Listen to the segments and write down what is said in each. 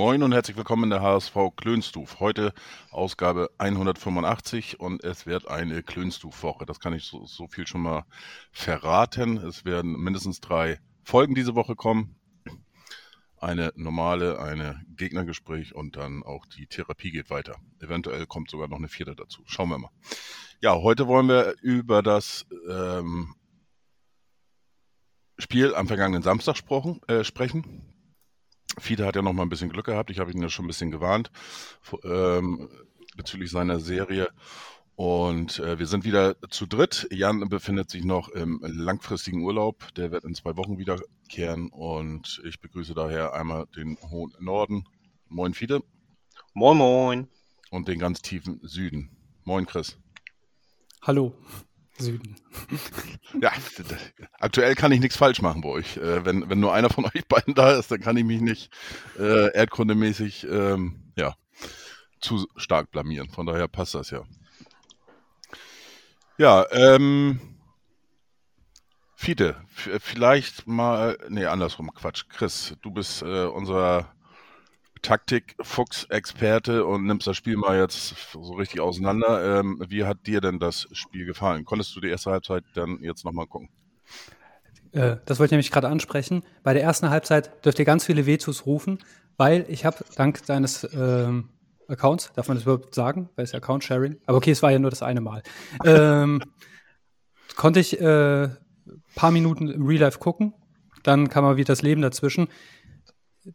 Moin und herzlich willkommen in der HSV Klönstuf. Heute Ausgabe 185 und es wird eine Klönstuf-Woche. Das kann ich so, so viel schon mal verraten. Es werden mindestens drei Folgen diese Woche kommen. Eine normale, eine Gegnergespräch und dann auch die Therapie geht weiter. Eventuell kommt sogar noch eine vierte dazu. Schauen wir mal. Ja, heute wollen wir über das ähm, Spiel am vergangenen Samstag sprochen, äh, sprechen. Fiete hat ja noch mal ein bisschen Glück gehabt. Ich habe ihn ja schon ein bisschen gewarnt ähm, bezüglich seiner Serie. Und äh, wir sind wieder zu dritt. Jan befindet sich noch im langfristigen Urlaub. Der wird in zwei Wochen wiederkehren. Und ich begrüße daher einmal den hohen Norden. Moin Fiete. Moin Moin. Und den ganz tiefen Süden. Moin Chris. Hallo, Süden. Ja, aktuell kann ich nichts falsch machen bei euch. Äh, wenn, wenn nur einer von euch beiden da ist, dann kann ich mich nicht äh, erdkundemäßig ähm, ja, zu stark blamieren. Von daher passt das ja. Ja, ähm, Fiete, vielleicht mal, nee, andersrum, Quatsch. Chris, du bist äh, unser Taktik-Fuchs-Experte und nimmst das Spiel mal jetzt so richtig auseinander. Ähm, wie hat dir denn das Spiel gefallen? Konntest du die erste Halbzeit dann jetzt nochmal gucken? Äh, das wollte ich nämlich gerade ansprechen. Bei der ersten Halbzeit dürft ihr ganz viele Vetos rufen, weil ich habe dank deines ähm, Accounts, darf man das überhaupt sagen, weil es Account-Sharing, aber okay, es war ja nur das eine Mal, ähm, konnte ich äh, paar Minuten im Real Life gucken, dann kam mal wieder das Leben dazwischen.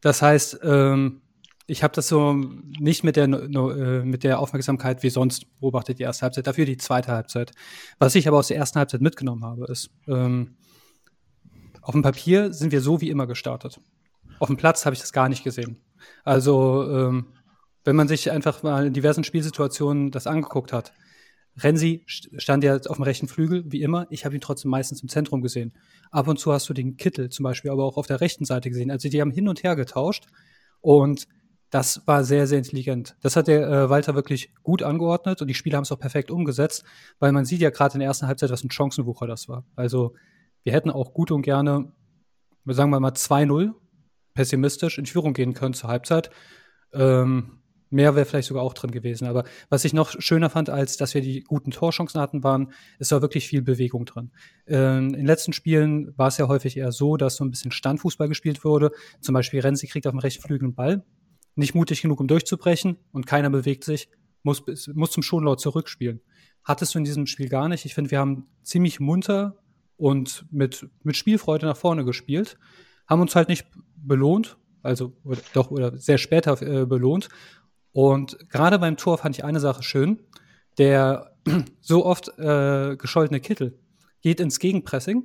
Das heißt, ähm, ich habe das so nicht mit der, mit der Aufmerksamkeit wie sonst beobachtet, die erste Halbzeit, dafür die zweite Halbzeit. Was ich aber aus der ersten Halbzeit mitgenommen habe, ist, ähm, auf dem Papier sind wir so wie immer gestartet. Auf dem Platz habe ich das gar nicht gesehen. Also, ähm, wenn man sich einfach mal in diversen Spielsituationen das angeguckt hat, Renzi stand ja auf dem rechten Flügel, wie immer. Ich habe ihn trotzdem meistens im Zentrum gesehen. Ab und zu hast du den Kittel zum Beispiel aber auch auf der rechten Seite gesehen. Also die haben hin und her getauscht. Und das war sehr, sehr intelligent. Das hat der äh, Walter wirklich gut angeordnet und die Spieler haben es auch perfekt umgesetzt, weil man sieht ja gerade in der ersten Halbzeit, was ein Chancenwucher das war. Also wir hätten auch gut und gerne, sagen wir mal 2-0, pessimistisch in Führung gehen können zur Halbzeit. Ähm, mehr wäre vielleicht sogar auch drin gewesen. Aber was ich noch schöner fand, als dass wir die guten Torchancen hatten, waren, es war wirklich viel Bewegung drin. Ähm, in den letzten Spielen war es ja häufig eher so, dass so ein bisschen Standfußball gespielt wurde. Zum Beispiel Renzi kriegt auf dem rechten Flügel einen Ball, nicht mutig genug, um durchzubrechen und keiner bewegt sich, muss, muss zum Schonlaut zurückspielen. Hattest du in diesem Spiel gar nicht. Ich finde, wir haben ziemlich munter und mit, mit Spielfreude nach vorne gespielt, haben uns halt nicht belohnt, also oder, doch oder sehr später äh, belohnt. Und gerade beim Tor fand ich eine Sache schön. Der so oft äh, gescholtene Kittel geht ins Gegenpressing,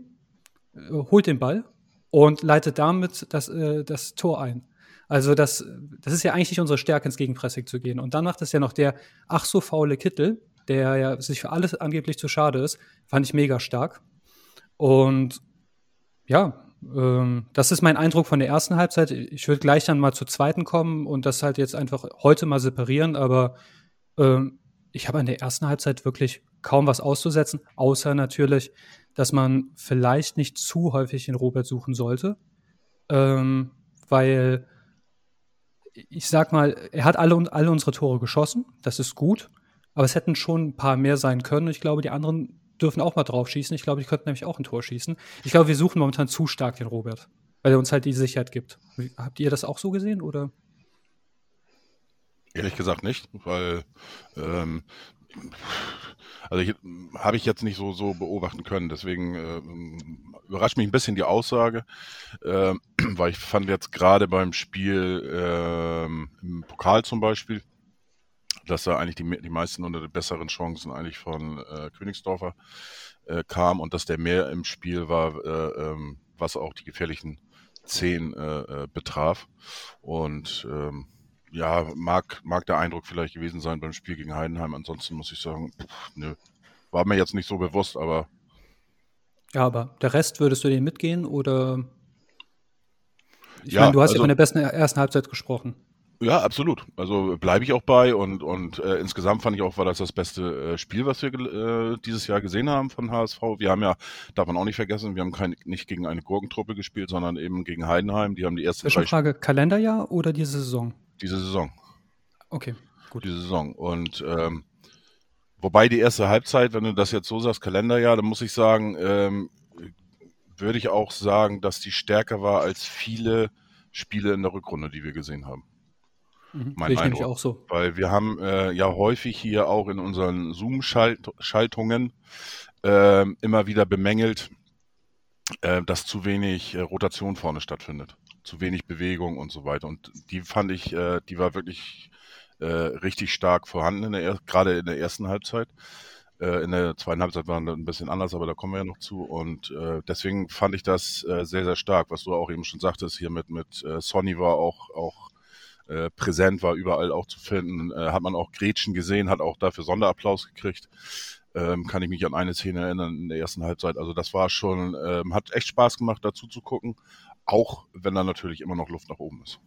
äh, holt den Ball und leitet damit das, äh, das Tor ein. Also das, das ist ja eigentlich nicht unsere Stärke, ins Gegenpressing zu gehen. Und dann macht es ja noch der ach so faule Kittel, der ja sich für alles angeblich zu schade ist, fand ich mega stark. Und ja, ähm, das ist mein Eindruck von der ersten Halbzeit. Ich würde gleich dann mal zur zweiten kommen und das halt jetzt einfach heute mal separieren, aber ähm, ich habe in der ersten Halbzeit wirklich kaum was auszusetzen, außer natürlich, dass man vielleicht nicht zu häufig den Robert suchen sollte, ähm, weil ich sag mal, er hat alle, alle unsere Tore geschossen, das ist gut, aber es hätten schon ein paar mehr sein können. Ich glaube, die anderen dürfen auch mal drauf schießen. Ich glaube, ich könnte nämlich auch ein Tor schießen. Ich glaube, wir suchen momentan zu stark den Robert, weil er uns halt die Sicherheit gibt. Habt ihr das auch so gesehen oder? Ehrlich gesagt nicht, weil ähm, also habe ich jetzt nicht so, so beobachten können. Deswegen äh, überrascht mich ein bisschen die Aussage, äh, weil ich fand jetzt gerade beim Spiel äh, im Pokal zum Beispiel, dass da eigentlich die, die meisten unter den besseren Chancen eigentlich von äh, Königsdorfer äh, kam und dass der mehr im Spiel war, äh, ähm, was auch die gefährlichen Zehn betraf. Und ähm, ja, mag, mag der Eindruck vielleicht gewesen sein beim Spiel gegen Heidenheim. Ansonsten muss ich sagen, pff, nö. War mir jetzt nicht so bewusst, aber. Ja, aber der Rest würdest du den mitgehen oder? Ich Ja, meine, du hast ja also- von der besten ersten Halbzeit gesprochen. Ja, absolut. Also bleibe ich auch bei und, und äh, insgesamt fand ich auch, war das das beste äh, Spiel, was wir äh, dieses Jahr gesehen haben von HSV. Wir haben ja, darf man auch nicht vergessen, wir haben kein, nicht gegen eine Gurkentruppe gespielt, sondern eben gegen Heidenheim. Die haben die erste Zwischenfrage, Kalenderjahr oder diese Saison? Diese Saison. Okay, gut. diese Saison. Und ähm, wobei die erste Halbzeit, wenn du das jetzt so sagst, Kalenderjahr, dann muss ich sagen, ähm, würde ich auch sagen, dass die stärker war als viele Spiele in der Rückrunde, die wir gesehen haben. Mhm. mein ich Eindruck. auch so. Weil wir haben äh, ja häufig hier auch in unseren Zoom-Schaltungen ähm, immer wieder bemängelt, äh, dass zu wenig äh, Rotation vorne stattfindet. Zu wenig Bewegung und so weiter. Und die fand ich, äh, die war wirklich äh, richtig stark vorhanden, in der er- gerade in der ersten Halbzeit. Äh, in der zweiten Halbzeit dann ein bisschen anders, aber da kommen wir ja noch zu. Und äh, deswegen fand ich das äh, sehr, sehr stark, was du auch eben schon sagtest, hier mit, mit äh, Sonny war auch, auch präsent, war überall auch zu finden. Hat man auch Gretchen gesehen, hat auch dafür Sonderapplaus gekriegt. Ähm, kann ich mich an eine Szene erinnern in der ersten Halbzeit. Also das war schon, ähm, hat echt Spaß gemacht, dazu zu gucken. Auch wenn da natürlich immer noch Luft nach oben ist.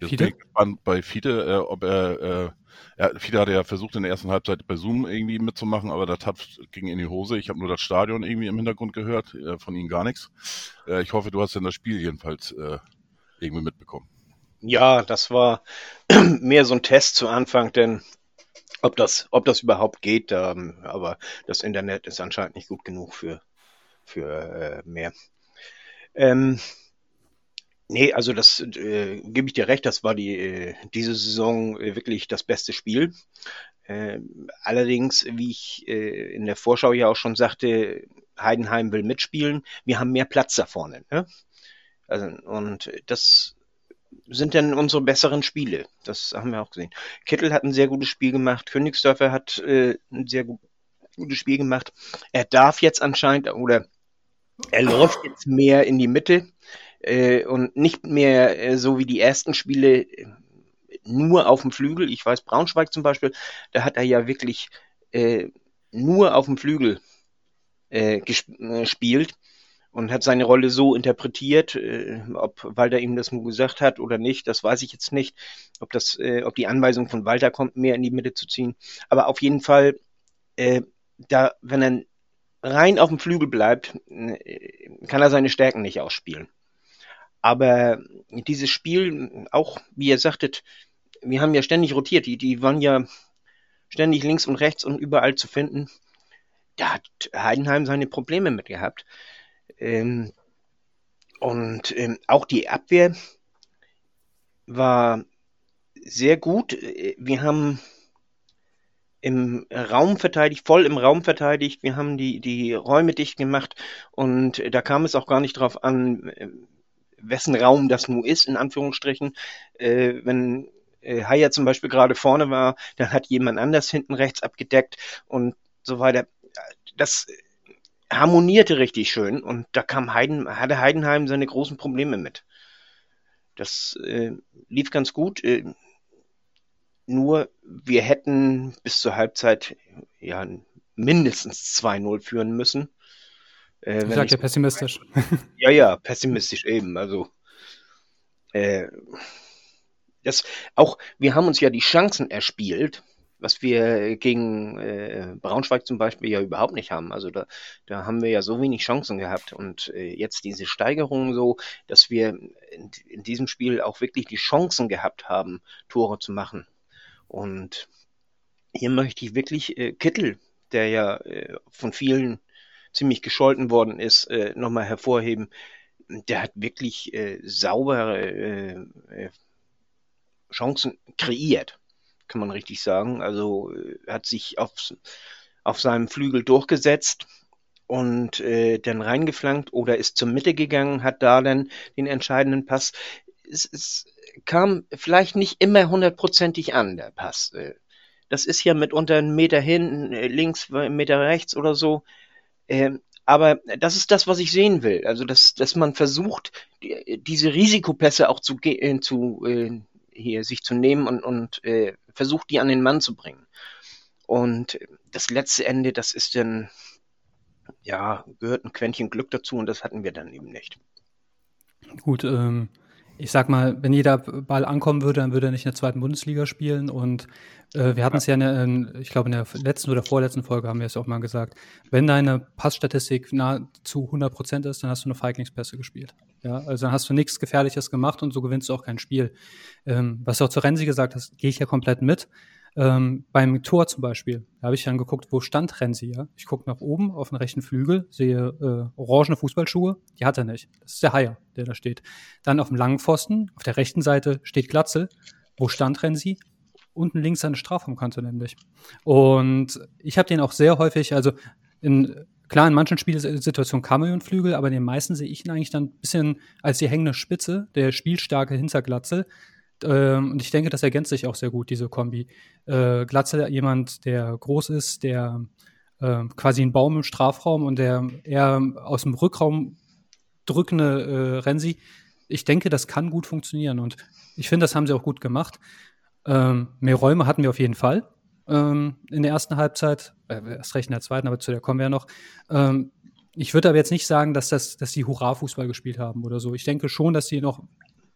Jetzt Fiete? bin ich gespannt bei Fiete, äh, ob er, äh, ja, Fiete hatte ja versucht in der ersten Halbzeit bei Zoom irgendwie mitzumachen, aber das hat, ging in die Hose. Ich habe nur das Stadion irgendwie im Hintergrund gehört, äh, von ihm gar nichts. Äh, ich hoffe, du hast denn das Spiel jedenfalls äh, irgendwie mitbekommen. Ja, das war mehr so ein Test zu Anfang, denn ob das, ob das überhaupt geht, ähm, aber das Internet ist anscheinend nicht gut genug für, für äh, mehr. Ähm, nee, also das äh, gebe ich dir recht, das war die äh, diese Saison äh, wirklich das beste Spiel. Äh, allerdings, wie ich äh, in der Vorschau ja auch schon sagte, Heidenheim will mitspielen. Wir haben mehr Platz da vorne. Ne? Also, und das sind dann unsere besseren Spiele. Das haben wir auch gesehen. Kittel hat ein sehr gutes Spiel gemacht. Königsdörfer hat äh, ein sehr gu gutes Spiel gemacht. Er darf jetzt anscheinend oder er läuft jetzt mehr in die Mitte äh, und nicht mehr äh, so wie die ersten Spiele äh, nur auf dem Flügel. Ich weiß, Braunschweig zum Beispiel, da hat er ja wirklich äh, nur auf dem Flügel äh, äh, gespielt und hat seine Rolle so interpretiert, äh, ob Walter ihm das nur gesagt hat oder nicht, das weiß ich jetzt nicht, ob das, äh, ob die Anweisung von Walter kommt, mehr in die Mitte zu ziehen. Aber auf jeden Fall, äh, da, wenn er rein auf dem Flügel bleibt, kann er seine Stärken nicht ausspielen. Aber dieses Spiel, auch wie ihr sagtet, wir haben ja ständig rotiert, die, die waren ja ständig links und rechts und überall zu finden. Da hat Heidenheim seine Probleme mit gehabt. Ähm, und ähm, auch die Abwehr war sehr gut. Wir haben im Raum verteidigt, voll im Raum verteidigt. Wir haben die, die Räume dicht gemacht und da kam es auch gar nicht drauf an, äh, wessen Raum das nun ist, in Anführungsstrichen. Äh, wenn äh, Haya zum Beispiel gerade vorne war, dann hat jemand anders hinten rechts abgedeckt und so weiter. Das harmonierte richtig schön und da kam Heiden, hatte Heidenheim seine großen Probleme mit. Das äh, lief ganz gut. Äh, nur wir hätten bis zur Halbzeit ja mindestens 2-0 führen müssen. Äh, Ich sag ja pessimistisch. ja, ja, pessimistisch eben. Also äh, das auch, wir haben uns ja die Chancen erspielt, was wir gegen äh, Braunschweig zum Beispiel ja überhaupt nicht haben. Also da, da haben wir ja so wenig Chancen gehabt und äh, jetzt diese Steigerung so, dass wir in, in diesem Spiel auch wirklich die Chancen gehabt haben, Tore zu machen. Und hier möchte ich wirklich äh, Kittel, der ja äh, von vielen ziemlich gescholten worden ist, äh, nochmal hervorheben. Der hat wirklich äh, saubere äh, äh, Chancen kreiert, kann man richtig sagen. Also äh, hat sich auf, auf seinem Flügel durchgesetzt und äh, dann reingeflankt oder ist zur Mitte gegangen, hat da dann den entscheidenden Pass. Es, es kam vielleicht nicht immer hundertprozentig an, der Pass. Äh, Das ist ja mitunter ein Meter hin, äh, links, ein Meter rechts oder so. Ähm, aber das ist das, was ich sehen will. Also, dass, dass man versucht, die, diese Risikopässe auch zu, äh, zu äh, hier sich zu nehmen und, und äh, versucht, die an den Mann zu bringen. Und das letzte Ende, das ist dann, ja, gehört ein Quäntchen Glück dazu und das hatten wir dann eben nicht. Gut, ähm, ich sag mal, wenn jeder Ball ankommen würde, dann würde er nicht in der zweiten Bundesliga spielen. Und äh, wir hatten es ja, in der, in, ich glaube, in der letzten oder vorletzten Folge haben wir es auch mal gesagt. Wenn deine Passstatistik nahezu 100 Prozent ist, dann hast du eine Feiglingspässe gespielt. Ja, also dann hast du nichts Gefährliches gemacht und so gewinnst du auch kein Spiel. Ähm, was du auch zu Renzi gesagt hast, gehe ich ja komplett mit. Ähm, beim Tor zum Beispiel, da habe ich dann geguckt, wo stand Renzi, ja? Ich gucke nach oben auf den rechten Flügel, sehe äh, orangene Fußballschuhe, die hat er nicht. Das ist der Haier, der da steht. Dann auf dem langen Pfosten, auf der rechten Seite steht Glatzel. Wo stand Renzi? Unten links seine Strafraumkante nämlich. Und ich habe den auch sehr häufig, also in Klar, in manchen Spielsituationen kam er Flügel, aber in den meisten sehe ich ihn eigentlich dann ein bisschen als die hängende Spitze, der spielstarke Hinterglatzel, ähm, und ich denke, das ergänzt sich auch sehr gut, diese Kombi. Äh, Glatze, jemand, der groß ist, der äh, quasi ein Baum im Strafraum und der eher aus dem Rückraum drückende äh, Renzi. Ich denke, das kann gut funktionieren und ich finde, das haben sie auch gut gemacht. Ähm, mehr Räume hatten wir auf jeden Fall ähm, in der ersten Halbzeit, äh, erst recht in der zweiten, aber zu der kommen wir ja noch. Ähm, ich würde aber jetzt nicht sagen, dass, das, dass die Hurra-Fußball gespielt haben oder so. Ich denke schon, dass sie noch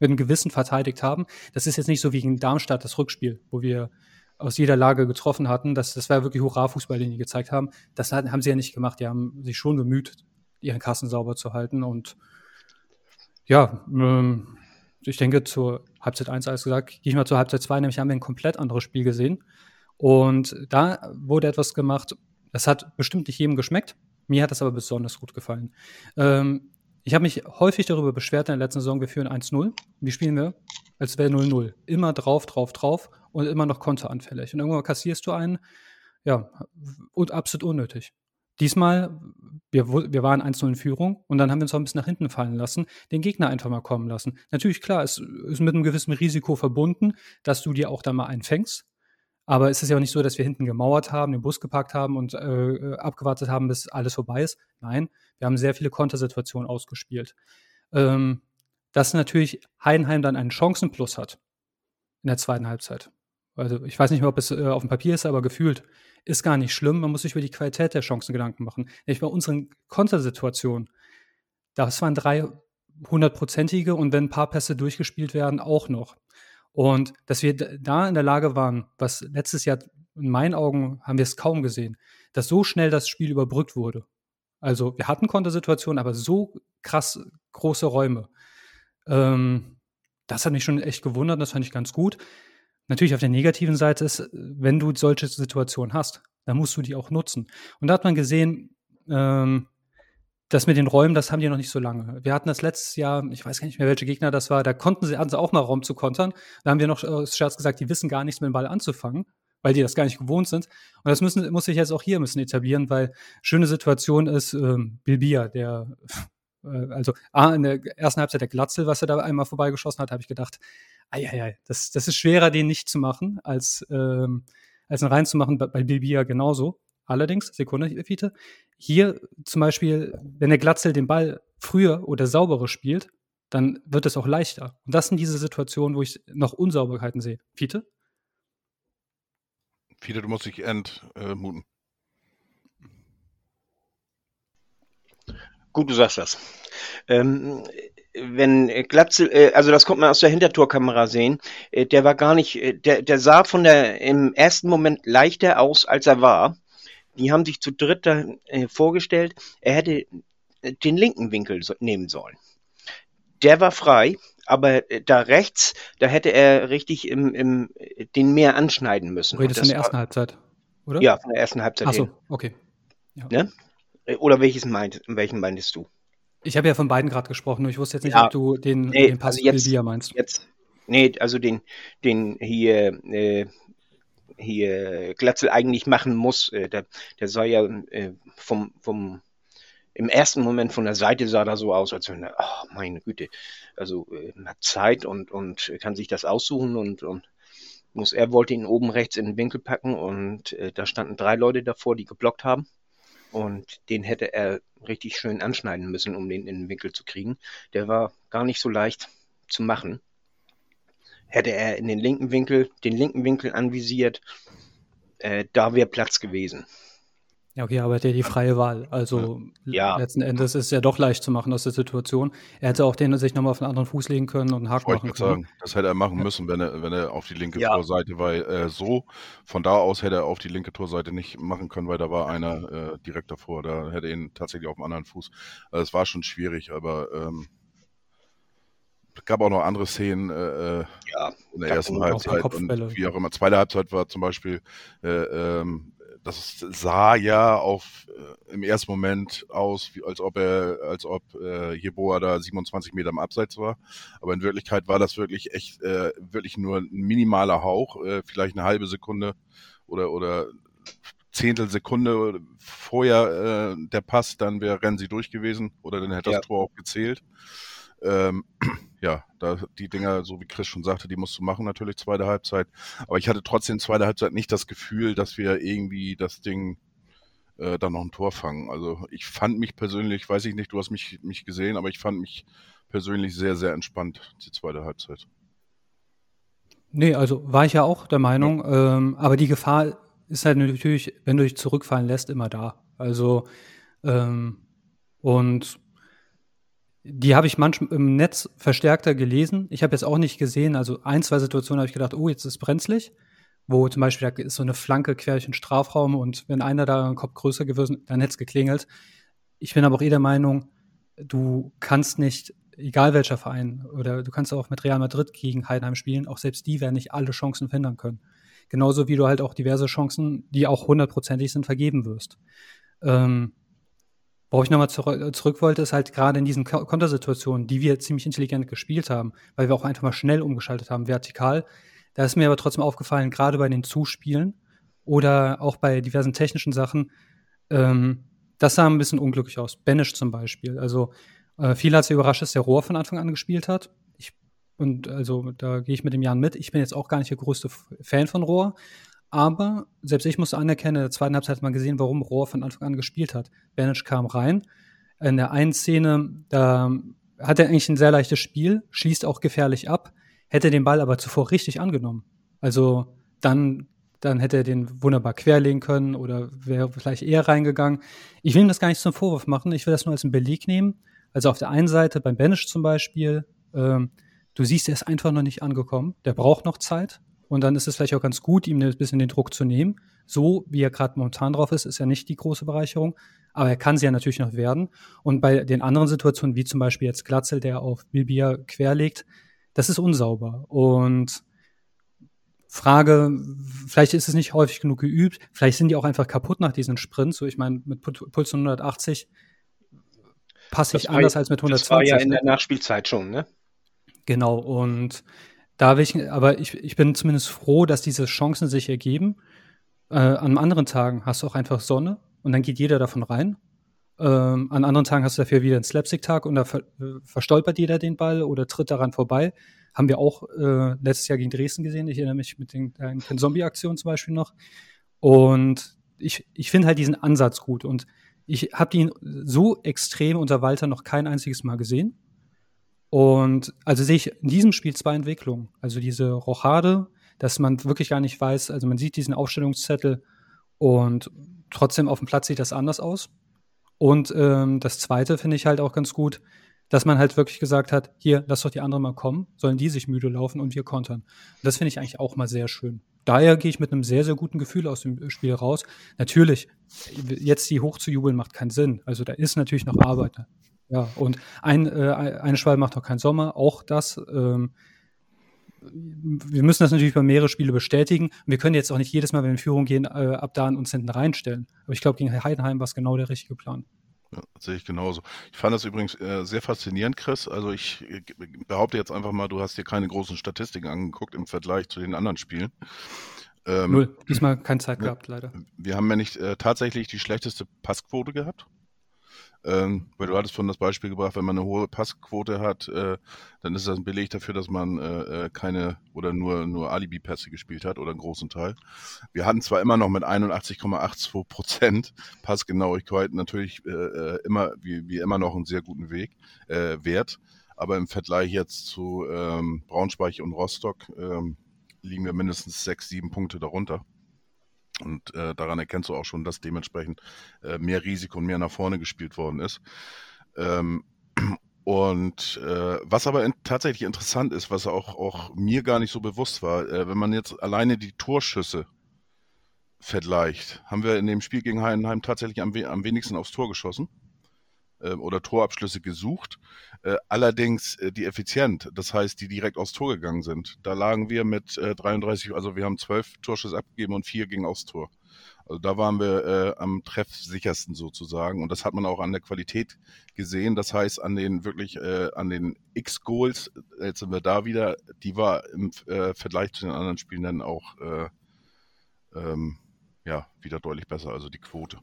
mit einem Gewissen verteidigt haben. Das ist jetzt nicht so wie in Darmstadt das Rückspiel, wo wir aus jeder Lage getroffen hatten. Das, das war wirklich Hurra-Fußball, den die gezeigt haben. Das haben sie ja nicht gemacht. Die haben sich schon bemüht, ihren Kassen sauber zu halten. Und ja, ähm, ich denke, zur Halbzeit 1, alles gesagt, gehe ich mal zur Halbzeit 2, nämlich haben wir ein komplett anderes Spiel gesehen. Und da wurde etwas gemacht, das hat bestimmt nicht jedem geschmeckt. Mir hat das aber besonders gut gefallen. Ähm, ich habe mich häufig darüber beschwert in der letzten Saison, wir führen 1-0. Wie spielen wir? Als wäre 0-0. Immer drauf, drauf, drauf und immer noch konteranfällig. Und irgendwann kassierst du einen, ja, und absolut unnötig. Diesmal, wir, wir waren 1-0 in Führung und dann haben wir uns auch ein bisschen nach hinten fallen lassen, den Gegner einfach mal kommen lassen. Natürlich, klar, es ist mit einem gewissen Risiko verbunden, dass du dir auch da mal einfängst. Aber es ist ja auch nicht so, dass wir hinten gemauert haben, den Bus geparkt haben und äh, abgewartet haben, bis alles vorbei ist. Nein, wir haben sehr viele Kontersituationen ausgespielt. Ähm, dass natürlich Heidenheim dann einen Chancenplus hat in der zweiten Halbzeit. Also ich weiß nicht mehr, ob es äh, auf dem Papier ist, aber gefühlt ist gar nicht schlimm. Man muss sich über die Qualität der Chancen Gedanken machen. Nämlich bei unseren Kontersituationen, das waren drei hundertprozentige und wenn ein paar Pässe durchgespielt werden, auch noch. Und dass wir da in der Lage waren, was letztes Jahr in meinen Augen haben wir es kaum gesehen, dass so schnell das Spiel überbrückt wurde. Also wir hatten Kontersituationen, aber so krass große Räume. Ähm, das hat mich schon echt gewundert, das fand ich ganz gut. Natürlich auf der negativen Seite ist, wenn du solche Situationen hast, dann musst du die auch nutzen. Und da hat man gesehen, ähm, das mit den Räumen, das haben die noch nicht so lange. Wir hatten das letztes Jahr, ich weiß gar nicht mehr, welche Gegner das war, da konnten sie, hatten sie auch mal Raum zu kontern. Da haben wir noch aus Scherz gesagt, die wissen gar nichts mit dem Ball anzufangen, weil die das gar nicht gewohnt sind. Und das müssen, muss sich jetzt auch hier müssen etablieren, weil schöne Situation ist ähm, Bilbia, der äh, also A, in der ersten Halbzeit der Glatzel, was er da einmal vorbeigeschossen hat, habe ich gedacht, ei, das, das ist schwerer, den nicht zu machen, als, ähm, als ihn reinzumachen bei Bilbia genauso. Allerdings, Sekunde, Fiete, hier zum Beispiel, wenn der Glatzel den Ball früher oder sauberer spielt, dann wird es auch leichter. Und das sind diese Situationen, wo ich noch Unsauberkeiten sehe. Fiete? Fiete, du musst dich entmuten. Gut, du sagst das. Ähm, wenn Glatzel, äh, also das kommt man aus der Hintertorkamera sehen, äh, der war gar nicht, äh, der, der sah von der im ersten Moment leichter aus, als er war. Die haben sich zu dritt vorgestellt, er hätte den linken Winkel nehmen sollen. Der war frei, aber äh, da rechts, da hätte er richtig im, im, den mehr anschneiden müssen. Redest von der ersten war, Halbzeit, oder? Ja, von der ersten Halbzeit. Ach so, okay. Ja. Ne? Oder welches meint, welchen meintest du? Ich habe ja von beiden gerade gesprochen, nur ich wusste jetzt nicht, ja, ob du den, nee, den Pass also jetzt, meinst. Jetzt, nee, also den, den hier, äh, hier Glatzel eigentlich machen muss. Äh, der, der sah ja äh, vom, vom im ersten Moment von der Seite sah da so aus, als wenn er, oh, meine Güte, also äh, hat Zeit und, und kann sich das aussuchen und, und muss, er wollte ihn oben rechts in den Winkel packen und äh, da standen drei Leute davor, die geblockt haben. Und den hätte er richtig schön anschneiden müssen, um den in den Winkel zu kriegen. Der war gar nicht so leicht zu machen hätte er in den linken Winkel, den linken Winkel anvisiert, äh, da wäre Platz gewesen. Ja, okay, aber er hat ja die freie Wahl. Also Ja. letzten Endes ist es ja doch leicht zu machen aus der Situation. Er hätte auch den sich nochmal auf einen anderen Fuß legen können und einen Haken machen können. sagen, das hätte er machen müssen, wenn er, wenn er auf die linke Ja. Torseite, weil äh, so von da aus hätte er auf die linke Torseite nicht machen können, weil da war einer äh, direkt davor. Da hätte er ihn tatsächlich auf dem anderen Fuß. Also es war schon schwierig, aber ähm, es gab auch noch andere Szenen äh, äh, Ja, in der ersten auch Halbzeit Kopfbälle. und wie auch immer. Zweite Halbzeit war zum Beispiel, äh, ähm, das sah ja auf äh, im ersten Moment aus, wie, als ob er, als ob äh, Jeboa da 27 Meter im Abseits war. Aber in Wirklichkeit war das wirklich echt, äh, wirklich nur ein minimaler Hauch, äh, vielleicht eine halbe Sekunde oder oder Zehntelsekunde vorher äh, der Pass, dann wäre Renzi durch gewesen oder dann hätte Ja. das Tor auch gezählt. Ähm, ja, da, die Dinger, so wie Chris schon sagte, die musst du machen natürlich zweite Halbzeit. Aber ich hatte trotzdem zweite Halbzeit nicht das Gefühl, dass wir irgendwie das Ding äh, dann noch ein Tor fangen. Also ich fand mich persönlich, weiß ich nicht, du hast mich, mich gesehen, aber ich fand mich persönlich sehr, sehr entspannt, die zweite Halbzeit. Nee, also war ich ja auch der Meinung, ähm, aber die Gefahr ist halt natürlich, wenn du dich zurückfallen lässt, immer da. Also, ähm, und die habe ich manchmal im Netz verstärkter gelesen. Ich habe jetzt auch nicht gesehen, also ein, zwei Situationen habe ich gedacht, oh, jetzt ist brenzlig, wo zum Beispiel da ist so eine Flanke quer durch den Strafraum und wenn einer da einen Kopf größer gewesen, dann hätte es geklingelt. Ich bin aber auch eh der Meinung, du kannst nicht, egal welcher Verein, oder du kannst auch mit Real Madrid gegen Heidenheim spielen, auch selbst die werden nicht alle Chancen verhindern können. Genauso wie du halt auch diverse Chancen, die auch hundertprozentig sind, vergeben wirst. Ähm, worauf ich nochmal zurück, zurück wollte, ist halt gerade in diesen Ko- Kontersituationen, die wir ziemlich intelligent gespielt haben, weil wir auch einfach mal schnell umgeschaltet haben, vertikal. Da ist mir aber trotzdem aufgefallen, gerade bei den Zuspielen oder auch bei diversen technischen Sachen, ähm, das sah ein bisschen unglücklich aus. Banish zum Beispiel. Also äh, viele hat es überrascht, dass der Rohr von Anfang an gespielt hat. Ich, und also da gehe ich mit dem Jan mit. Ich bin jetzt auch gar nicht der größte Fan von Rohr. Aber selbst ich musste anerkennen, in der zweiten Halbzeit hat man gesehen, warum Rohr von Anfang an gespielt hat. Banish kam rein. In der einen Szene, da hat er eigentlich ein sehr leichtes Spiel, schließt auch gefährlich ab, hätte den Ball aber zuvor richtig angenommen. Also dann, dann hätte er den wunderbar querlegen können oder wäre vielleicht eher reingegangen. Ich will ihm das gar nicht zum Vorwurf machen, ich will das nur als einen Beleg nehmen. Also auf der einen Seite beim Banish zum Beispiel, ähm, du siehst, er ist einfach noch nicht angekommen. Der braucht noch Zeit. Und dann ist es vielleicht auch ganz gut, ihm ein bisschen den Druck zu nehmen. So wie er gerade momentan drauf ist, ist ja nicht die große Bereicherung. Aber er kann sie ja natürlich noch werden. Und bei den anderen Situationen, wie zum Beispiel jetzt Glatzel, der auf Bilbia querlegt, das ist unsauber. Und Frage, vielleicht ist es nicht häufig genug geübt, vielleicht sind die auch einfach kaputt nach diesen Sprints. So, ich meine, mit Pu- Puls von 180 passe ich Das anders ja- als mit Das 120. war ja in ne? der Nachspielzeit schon, ne? Genau, und da will ich, aber ich, ich bin zumindest froh, dass diese Chancen sich ergeben. Äh, an anderen Tagen hast du auch einfach Sonne und dann geht jeder davon rein. Ähm, an anderen Tagen hast du dafür wieder einen Slapstick-Tag und da ver verstolpert jeder den Ball oder tritt daran vorbei. Haben wir auch äh, letztes Jahr gegen Dresden gesehen. Ich erinnere mich mit den kleinen Zombie-Aktionen zum Beispiel noch. Und ich, ich finde halt diesen Ansatz gut. Und ich habe den so extrem unter Walter noch kein einziges Mal gesehen. Und also sehe ich in diesem Spiel zwei Entwicklungen. Also diese Rochade, dass man wirklich gar nicht weiß, also man sieht diesen Aufstellungszettel und trotzdem auf dem Platz sieht das anders aus. Und ähm, das zweite finde ich halt auch ganz gut, dass man halt wirklich gesagt hat, hier, lass doch die anderen mal kommen, sollen die sich müde laufen und wir kontern. Und das finde ich eigentlich auch mal sehr schön. Daher gehe ich mit einem sehr, sehr guten Gefühl aus dem Spiel raus. Natürlich, jetzt die hochzujubeln macht keinen Sinn. Also da ist natürlich noch Arbeit. Ja, und ein, äh, eine Schwalbe macht auch keinen Sommer, auch das. Ähm, wir müssen das natürlich bei mehrere Spiele bestätigen. Wir können jetzt auch nicht jedes Mal, wenn wir in Führung gehen, äh, ab da uns hinten reinstellen. Aber ich glaube, gegen Heidenheim war es genau der richtige Plan. Ja, sehe ich genauso. Ich fand das übrigens äh, sehr faszinierend, Chris. Also ich äh, behaupte jetzt einfach mal, du hast dir keine großen Statistiken angeguckt im Vergleich zu den anderen Spielen. Ähm, Null. Diesmal keine Zeit gehabt, leider. Wir haben ja nicht äh, tatsächlich die schlechteste Passquote gehabt. Ähm, weil du hattest von das Beispiel gebracht, wenn man eine hohe Passquote hat, äh, dann ist das ein Beleg dafür, dass man äh, äh, keine oder nur, nur Alibi-Pässe gespielt hat oder einen großen Teil. Wir hatten zwar immer noch mit 81,82 Prozent Passgenauigkeit natürlich äh, äh, immer, wie, wie immer noch einen sehr guten Weg, äh, Wert. aber im Vergleich jetzt zu ähm, Braunschweig und Rostock ähm, liegen wir mindestens sechs, sieben Punkte darunter. Und äh, daran erkennst du auch schon, dass dementsprechend äh, mehr Risiko und mehr nach vorne gespielt worden ist. Ähm, und äh, was aber in, tatsächlich interessant ist, was auch, auch mir gar nicht so bewusst war, äh, wenn man jetzt alleine die Torschüsse vergleicht, haben wir in dem Spiel gegen Heidenheim tatsächlich am, am wenigsten aufs Tor geschossen äh, oder Torabschlüsse gesucht. Äh, allerdings äh, die effizient, das heißt, die direkt aufs Tor gegangen sind. Da lagen wir mit äh, 33, also wir haben zwölf Torschüsse abgegeben und vier gingen aufs Tor. Also da waren wir äh, am treffsichersten sozusagen und das hat man auch an der Qualität gesehen. Das heißt, an den wirklich äh, an den X-Goals, jetzt sind wir da wieder, die war im äh, Vergleich zu den anderen Spielen dann auch äh, ähm, ja wieder deutlich besser, also die Quote.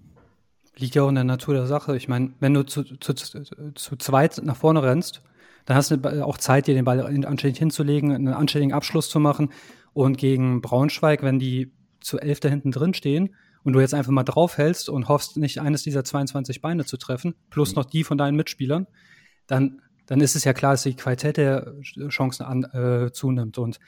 Liegt ja auch in der Natur der Sache. Ich meine, wenn du zu, zu, zu zweit nach vorne rennst, dann hast du auch Zeit, dir den Ball anständig hinzulegen, einen anständigen Abschluss zu machen. Und gegen Braunschweig, wenn die zu elf da hinten drin stehen und du jetzt einfach mal draufhältst und hoffst, nicht eines dieser 22 Beine zu treffen, plus noch die von deinen Mitspielern, dann, dann ist es ja klar, dass die Qualität der Chancen an, äh, zunimmt. Und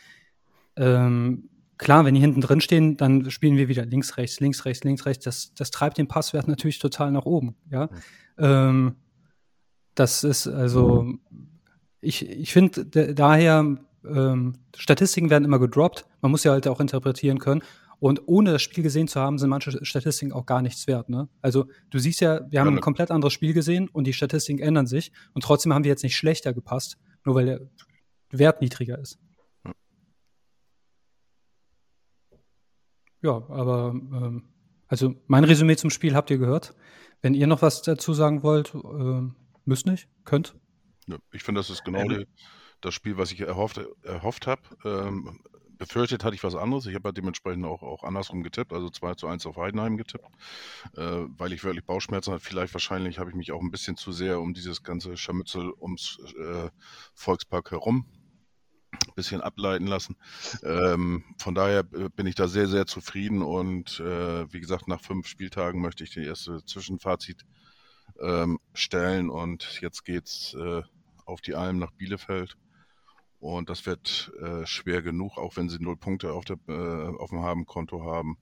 ähm, Klar, wenn die hinten drin stehen, dann spielen wir wieder links, rechts, links, rechts, links, rechts. Das, das treibt den Passwert natürlich total nach oben. Ja, ähm, das ist also, ich, ich finde daher, ähm, Statistiken werden immer gedroppt. Man muss ja halt auch interpretieren können. Und ohne das Spiel gesehen zu haben, sind manche Statistiken auch gar nichts wert. Ne? Also du siehst ja, wir haben ja, ein komplett anderes Spiel gesehen und die Statistiken ändern sich. Und trotzdem haben wir jetzt nicht schlechter gepasst, nur weil der Wert niedriger ist. Ja, aber ähm, also mein Resümee zum Spiel habt ihr gehört. Wenn ihr noch was dazu sagen wollt, äh, müsst nicht, könnt. Ja, ich finde, das ist genau die, das Spiel, was ich erhofft, erhofft habe. Ähm, befürchtet hatte ich was anderes. Ich habe halt dementsprechend auch, auch andersrum getippt, also 2 zu 1 auf Heidenheim getippt, äh, weil ich wirklich Bauchschmerzen hatte. Vielleicht wahrscheinlich habe ich mich auch ein bisschen zu sehr um dieses ganze Scharmützel ums äh, Volkspark herum bisschen ableiten lassen. Ähm, von daher äh, bin ich da sehr, sehr zufrieden und äh, wie gesagt, nach fünf Spieltagen möchte ich die erste Zwischenfazit ähm, stellen und jetzt geht's äh, auf die Alm nach Bielefeld. Und das wird äh, schwer genug, auch wenn sie null Punkte auf, der, äh, auf dem Habenkonto haben.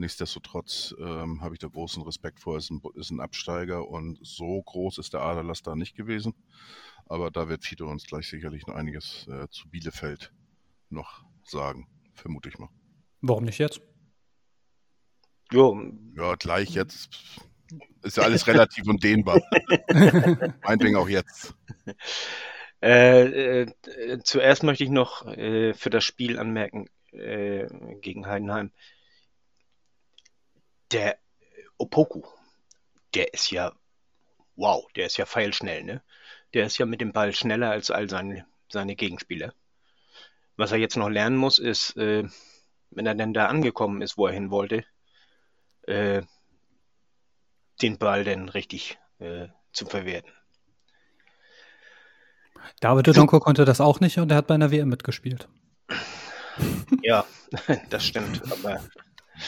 Nichtsdestotrotz ähm, habe ich da großen Respekt vor. Es ist ein, ist ein Absteiger und so groß ist der Aderlass da nicht gewesen. Aber da wird Fiete uns gleich sicherlich noch einiges äh, zu Bielefeld noch sagen, vermute ich mal. Warum nicht jetzt? Jo. Ja, gleich jetzt. Ist ja alles relativ und dehnbar. Meinetwegen auch jetzt. Äh, äh, zuerst möchte ich noch äh, für das Spiel anmerken äh, gegen Heidenheim. Der Opoku, der ist ja, wow, der ist ja feilschnell, ne? Der ist ja mit dem Ball schneller als all seine, seine Gegenspieler. Was er jetzt noch lernen muss, ist, äh, wenn er denn da angekommen ist, wo er hin wollte, äh, den Ball dann richtig äh, zu verwerten. David Odonko konnte das auch nicht und er hat bei einer WM mitgespielt. Ja, das stimmt. Aber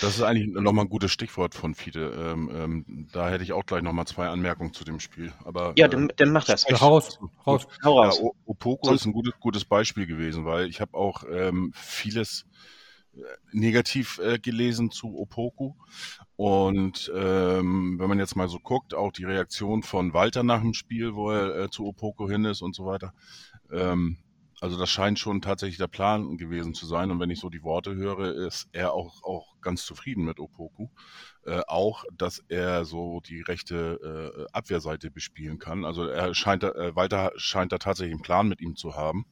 das ist eigentlich nochmal ein gutes Stichwort von Fiete. Ähm, ähm, da hätte ich auch gleich nochmal zwei Anmerkungen zu dem Spiel. Aber, ja, dann, dann mach das. Ja, raus. raus. Hau raus. Ja, Opoko ist ein gutes, gutes Beispiel gewesen, weil ich habe auch ähm, vieles äh, negativ äh, gelesen zu Opoku. Und ähm, wenn man jetzt mal so guckt, auch die Reaktion von Walter nach dem Spiel, wo er äh, zu Opoku hin ist und so weiter, ähm, also das scheint schon tatsächlich der Plan gewesen zu sein. Und wenn ich so die Worte höre, ist er auch, auch ganz zufrieden mit Opoku. Äh, auch, dass er so die rechte äh, Abwehrseite bespielen kann. Also er scheint, äh, Walter scheint da tatsächlich einen Plan mit ihm zu haben.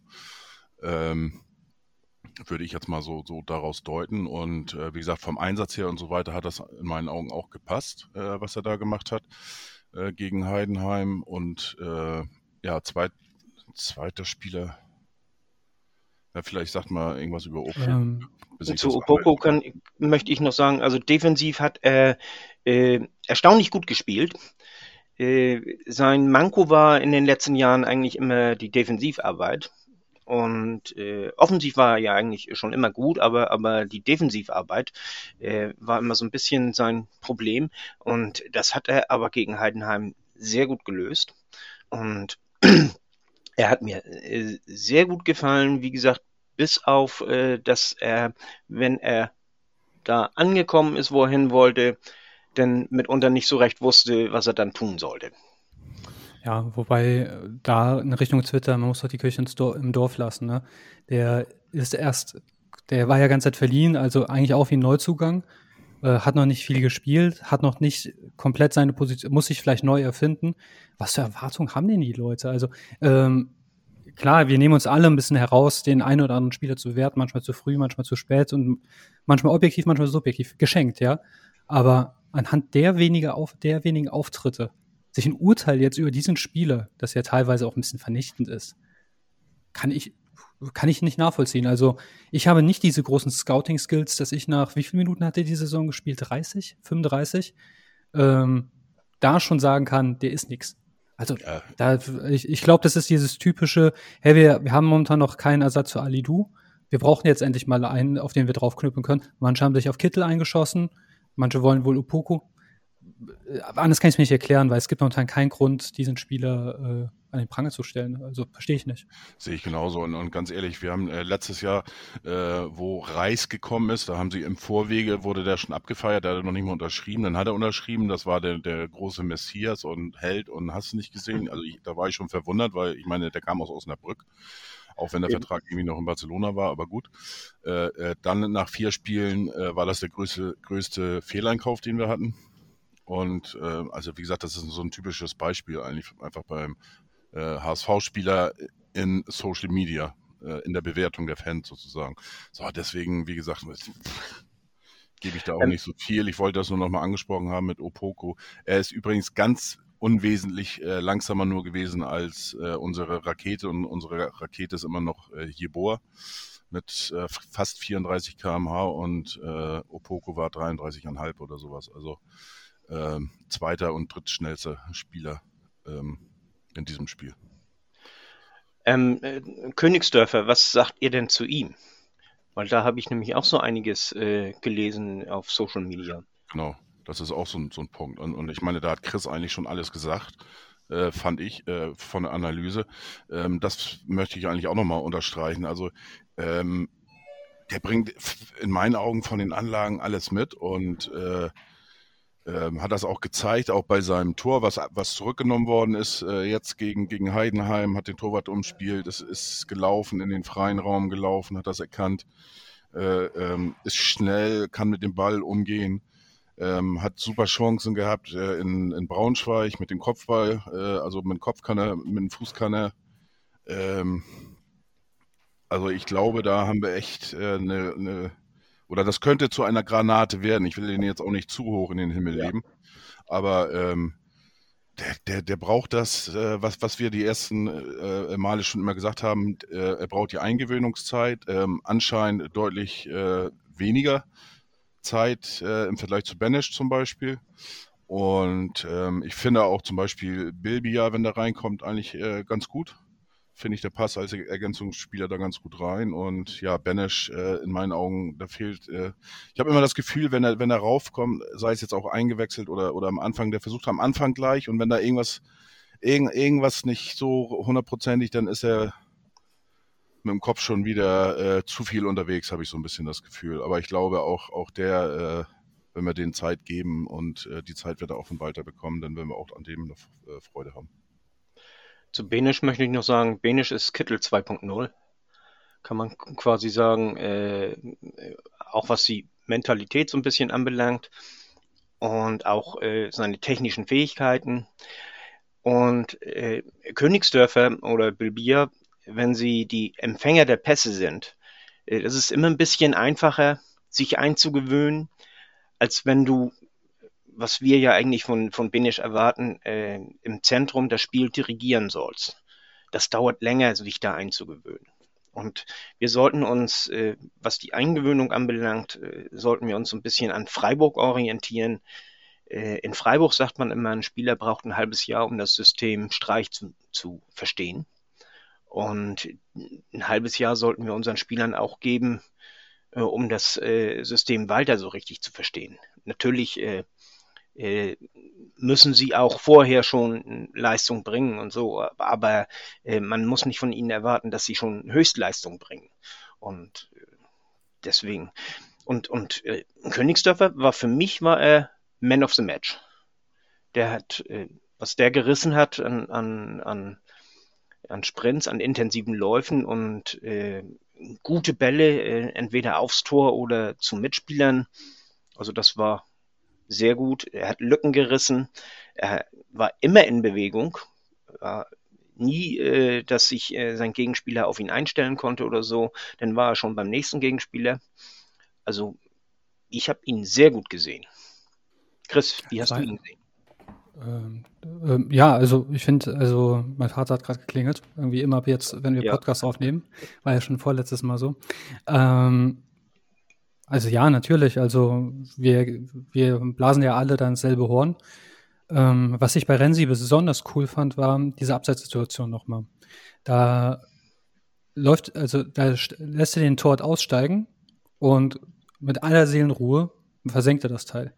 Ähm, würde ich jetzt mal so, so daraus deuten. Und äh, wie gesagt, vom Einsatz her und so weiter hat das in meinen Augen auch gepasst, äh, was er da gemacht hat äh, gegen Heidenheim. Und ja, zweit, zweiter Spieler, ja, vielleicht sagt mal irgendwas über Opoko. Ähm, zu Opoko kann, möchte ich noch sagen, also defensiv hat er äh, erstaunlich gut gespielt. Äh, sein Manko war in den letzten Jahren eigentlich immer die Defensivarbeit. Und äh, offensiv war er ja eigentlich schon immer gut, aber, aber die Defensivarbeit äh, war immer so ein bisschen sein Problem. Und das hat er aber gegen Heidenheim sehr gut gelöst. Und er hat mir äh, sehr gut gefallen, wie gesagt, bis auf, äh, dass er, wenn er da angekommen ist, wo er hin wollte, denn mitunter nicht so recht wusste, was er dann tun sollte. Ja, wobei äh, da in Richtung Twitter, man muss doch die Kirche im Dorf lassen. Ne? Der ist erst, der war ja ganz Zeit verliehen, also eigentlich auch wie ein Neuzugang, äh, hat noch nicht viel gespielt, hat noch nicht komplett seine Position, muss sich vielleicht neu erfinden. Was für Erwartungen haben denn die Leute? Also ähm, klar, wir nehmen uns alle ein bisschen heraus, den einen oder anderen Spieler zu werten, manchmal zu früh, manchmal zu spät und manchmal objektiv, manchmal subjektiv, geschenkt, ja. Aber anhand der, weniger auf, der wenigen Auftritte sich ein Urteil jetzt über diesen Spieler, das ja teilweise auch ein bisschen vernichtend ist, kann ich, kann ich nicht nachvollziehen. Also ich habe nicht diese großen Scouting-Skills, dass ich nach, wie viele Minuten hat er die Saison gespielt? 30? 35? Ähm, da schon sagen kann, der ist nix. Also ja. da, ich, ich glaube, das ist dieses typische, hey, wir, wir haben momentan noch keinen Ersatz für Ali Du. Wir brauchen jetzt endlich mal einen, auf den wir draufknüpfen können. Manche haben sich auf Kittel eingeschossen, manche wollen wohl Upoku. Äh, anders kann ich es mir nicht erklären, weil es gibt momentan keinen Grund, diesen Spieler äh, an den Pranger zu stellen. Also verstehe ich nicht. Sehe ich genauso. Und, und ganz ehrlich, wir haben äh, letztes Jahr, äh, wo Reis gekommen ist, da haben sie im Vorwege, wurde der schon abgefeiert, der hat noch nicht mal unterschrieben. Dann hat er unterschrieben, das war der, der große Messias und Held und hast du nicht gesehen. Also ich, da war ich schon verwundert, weil ich meine, der kam aus Osnabrück auch wenn der Eben. Vertrag irgendwie noch in Barcelona war, aber gut. Äh, äh, dann nach vier Spielen äh, war das der größte, größte Fehleinkauf, den wir hatten. Und äh, also wie gesagt, das ist so ein typisches Beispiel eigentlich einfach beim äh, HSV-Spieler in Social Media, äh, in der Bewertung der Fans sozusagen. So, deswegen, wie gesagt, gebe ich da auch ähm, nicht so viel. Ich wollte das nur noch mal angesprochen haben mit Opoko. Er ist übrigens ganz unwesentlich äh, langsamer nur gewesen als äh, unsere Rakete und unsere Rakete ist immer noch äh, Jeboa mit äh, fast 34 km/h und äh, Opoko war 33,5 oder sowas. Also äh, zweiter und drittschnellster Spieler ähm, in diesem Spiel. Ähm, äh, Königsdörfer, was sagt ihr denn zu ihm? Weil da habe ich nämlich auch so einiges äh, gelesen auf Social Media. Genau, das ist auch so ein, so ein Punkt. Und, und, ich meine, da hat Chris eigentlich schon alles gesagt, äh, fand ich, äh, von der Analyse. Ähm, das möchte ich eigentlich auch nochmal unterstreichen. Also ähm, der bringt in meinen Augen von den Anlagen alles mit und äh, ähm, hat das auch gezeigt, auch bei seinem Tor, was, was zurückgenommen worden ist, äh, jetzt gegen, gegen Heidenheim, hat den Torwart umspielt, ist, ist gelaufen, in den freien Raum gelaufen, hat das erkannt, äh, ähm, ist schnell, kann mit dem Ball umgehen, ähm, hat super Chancen gehabt äh, in, in Braunschweig mit dem Kopfball, äh, also mit dem Kopf mit dem Fuß kann. Ähm, also ich glaube, da haben wir echt eine äh, ne, ne oder das könnte zu einer Granate werden. Ich will den jetzt auch nicht zu hoch in den Himmel ja. leben. Aber ähm, der, der, der braucht das, äh, was, was wir die ersten äh, Male schon immer gesagt haben, äh, er braucht die Eingewöhnungszeit, ähm, anscheinend deutlich äh, weniger Zeit äh, im Vergleich zu Banish zum Beispiel. Und ähm, ich finde auch zum Beispiel Bilbia, wenn der reinkommt, eigentlich äh, ganz gut finde ich, der passt als Ergänzungsspieler da ganz gut rein. Und ja, Benesch äh, in meinen Augen, da fehlt. Äh, ich habe immer das Gefühl, wenn er, wenn er raufkommt, sei es jetzt auch eingewechselt oder, oder am Anfang, der versucht am Anfang gleich und wenn da irgendwas, irgend, irgendwas nicht so hundertprozentig, dann ist er mit dem Kopf schon wieder äh, zu viel unterwegs, habe ich so ein bisschen das Gefühl. Aber ich glaube auch, auch der, äh, wenn wir den Zeit geben und äh, die Zeit wird er auch von Walter bekommen, dann werden wir auch an dem noch äh, Freude haben. Zu Benisch möchte ich noch sagen, Benisch ist Kittel 2.0. Kann man quasi sagen, äh, auch was die Mentalität so ein bisschen anbelangt und auch äh, seine technischen Fähigkeiten. Und äh, Königsdörfer oder Bilbia, wenn sie die Empfänger der Pässe sind, äh, das ist immer ein bisschen einfacher, sich einzugewöhnen, als wenn du was wir ja eigentlich von, von Benisch erwarten, äh, im Zentrum das Spiel dirigieren sollst. Das dauert länger, sich da einzugewöhnen. Und wir sollten uns, äh, was die Eingewöhnung anbelangt, äh, sollten wir uns ein bisschen an Freiburg orientieren. Äh, in Freiburg sagt man immer, ein Spieler braucht ein halbes Jahr, um das System Streich zu, zu verstehen. Und ein halbes Jahr sollten wir unseren Spielern auch geben, äh, um das äh, System Walter so richtig zu verstehen. Natürlich müssen sie auch vorher schon Leistung bringen und so. Aber äh, man muss nicht von ihnen erwarten, dass sie schon Höchstleistung bringen. Und äh, deswegen. Und, und äh, Königsdörfer war für mich war er Man of the Match. Der hat, äh, was der gerissen hat an, an, an, an Sprints, an intensiven Läufen und äh, gute Bälle, äh, entweder aufs Tor oder zu Mitspielern. Also das war sehr gut. Er hat Lücken gerissen. Er war immer in Bewegung. War nie, äh, dass sich äh, sein Gegenspieler auf ihn einstellen konnte oder so. Dann war er schon beim nächsten Gegenspieler. Also ich habe ihn sehr gut gesehen. Chris, wie hast Nein. du ihn gesehen? Ähm, ähm, ja, also ich finde, also mein Vater hat gerade geklingelt, irgendwie immer ab jetzt, wenn wir ja. Podcast aufnehmen, war ja schon vorletztes Mal so. Ähm, also ja, natürlich. Also wir, wir blasen ja alle dann dasselbe Horn. Ähm, was ich bei Renzi besonders cool fand, war diese Abseitssituation nochmal. Da läuft, also da lässt er den Tort aussteigen und mit aller Seelenruhe versenkt er das Teil.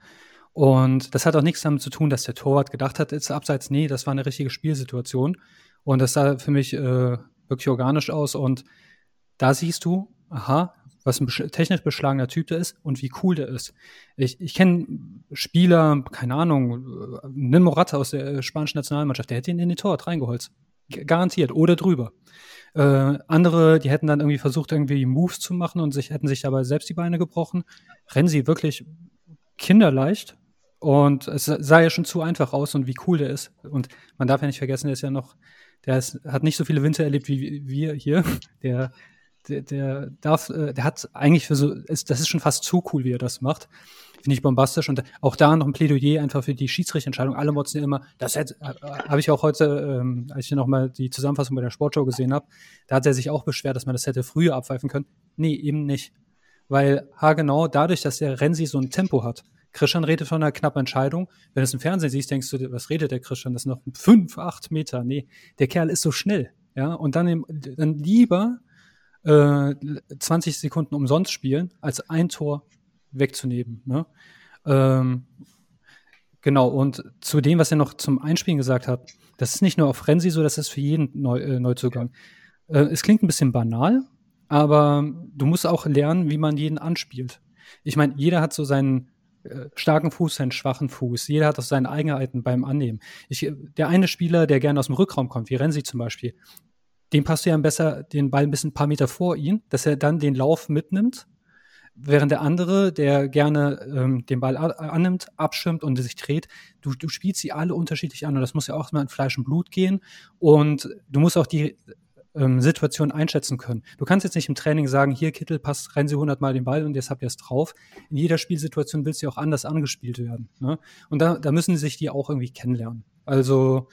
Und das hat auch nichts damit zu tun, dass der Torwart gedacht hat, ist abseits. Nee, das war eine richtige Spielsituation. Und das sah für mich äh, wirklich organisch aus. Und da siehst du, aha, was ein technisch beschlagener Typ der ist und wie cool der ist. Ich, ich kenne Spieler, keine Ahnung, äh, nimm Morata aus der spanischen Nationalmannschaft, der hätte ihn in die Tor reingeholzt. Garantiert. Oder drüber. Äh, andere, die hätten dann irgendwie versucht, irgendwie Moves zu machen und sich, hätten sich dabei selbst die Beine gebrochen. Renzi wirklich kinderleicht. Und es sah ja schon zu einfach aus und wie cool der ist. Und man darf ja nicht vergessen, der ist ja noch, der ist, hat nicht so viele Winter erlebt wie wir hier. Der der, der darf, äh, der hat eigentlich für so, ist, das ist schon fast zu cool, wie er das macht. Finde ich bombastisch. Und auch da noch ein Plädoyer einfach für die Schiedsrichterentscheidung. Alle motzen immer, das hätte, äh, habe ich auch heute, ähm, als ich nochmal die Zusammenfassung bei der Sportshow gesehen habe, da hat er sich auch beschwert, dass man das hätte früher abpfeifen können. Nee, eben nicht. Weil, ha genau, dadurch, dass der Renzi so ein Tempo hat, Christian redet von einer knappen Entscheidung. Wenn du es im Fernsehen siehst, denkst du, was redet der Christian? Das sind noch fünf, acht Meter. Nee, der Kerl ist so schnell. Ja, und dann, dann lieber äh, 20 Sekunden umsonst spielen, als ein Tor wegzunehmen. Ne? Ähm, genau, und zu dem, was er noch zum Einspielen gesagt hat, das ist nicht nur auf Frenzy so, das ist für jeden Neu äh, Neuzugang. Äh, es klingt ein bisschen banal, aber du musst auch lernen, wie man jeden anspielt. Ich meine, jeder hat so seinen äh, starken Fuß, seinen schwachen Fuß. Jeder hat auch seine Eigenheiten beim Annehmen. Ich, der eine Spieler, der gerne aus dem Rückraum kommt, wie Renzi zum Beispiel, dem passt du ja besser den Ball ein bisschen ein paar Meter vor ihn, dass er dann den Lauf mitnimmt, während der andere, der gerne ähm, den Ball annimmt, abschirmt und sich dreht, du, du spielst sie alle unterschiedlich an und das muss ja auch mal in Fleisch und Blut gehen und du musst auch die ähm, Situation einschätzen können. Du kannst jetzt nicht im Training sagen, hier Kittel, passt, rennen Sie 100 Mal den Ball und jetzt habt ihr es drauf. In jeder Spielsituation willst du auch anders angespielt werden. Ne? Und da, da müssen sich die auch irgendwie kennenlernen. Also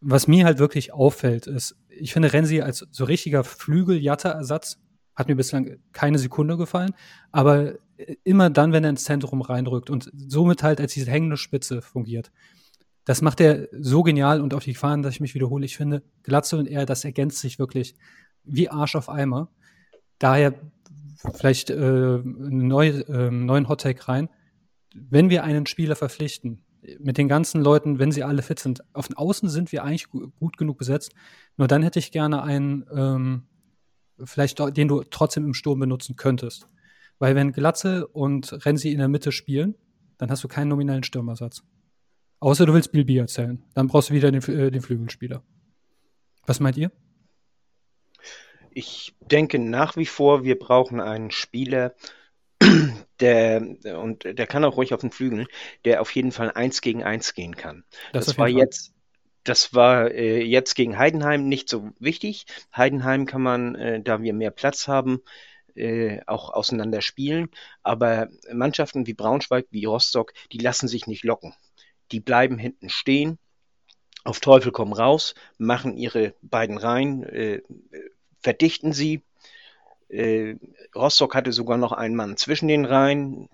was mir halt wirklich auffällt, ist, ich finde Renzi als so richtiger Flügel-Jatta-Ersatz hat mir bislang keine Sekunde gefallen, aber immer dann, wenn er ins Zentrum reinrückt und somit halt als diese hängende Spitze fungiert. Das macht er so genial und auf die Gefahren, dass ich mich wiederhole. Ich finde, Glatze und er, das ergänzt sich wirklich wie Arsch auf Eimer. Daher vielleicht äh, einen neu, äh, neuen Hottake rein. Wenn wir einen Spieler verpflichten, mit den ganzen Leuten, wenn sie alle fit sind. Auf den Außen sind wir eigentlich gut genug besetzt. Nur dann hätte ich gerne einen, ähm, vielleicht den du trotzdem im Sturm benutzen könntest. Weil wenn Glatze und Renzi in der Mitte spielen, dann hast du keinen nominellen Stürmersatz. Außer du willst Bilby erzählen. Dann brauchst du wieder den, äh, den Flügelspieler. Was meint ihr? Ich denke nach wie vor, wir brauchen einen Spieler, der, und der kann auch ruhig auf den Flügeln, der auf jeden Fall eins gegen eins gehen kann. Das, das war jetzt, das war äh, jetzt gegen Heidenheim nicht so wichtig. Heidenheim kann man, äh, da wir mehr Platz haben, äh, auch auseinander spielen. Aber Mannschaften wie Braunschweig, wie Rostock, die lassen sich nicht locken. Die bleiben hinten stehen, auf Teufel komm raus, machen ihre beiden Reihen, äh, verdichten sie, äh, Rostock hatte sogar noch einen Mann zwischen den Reihen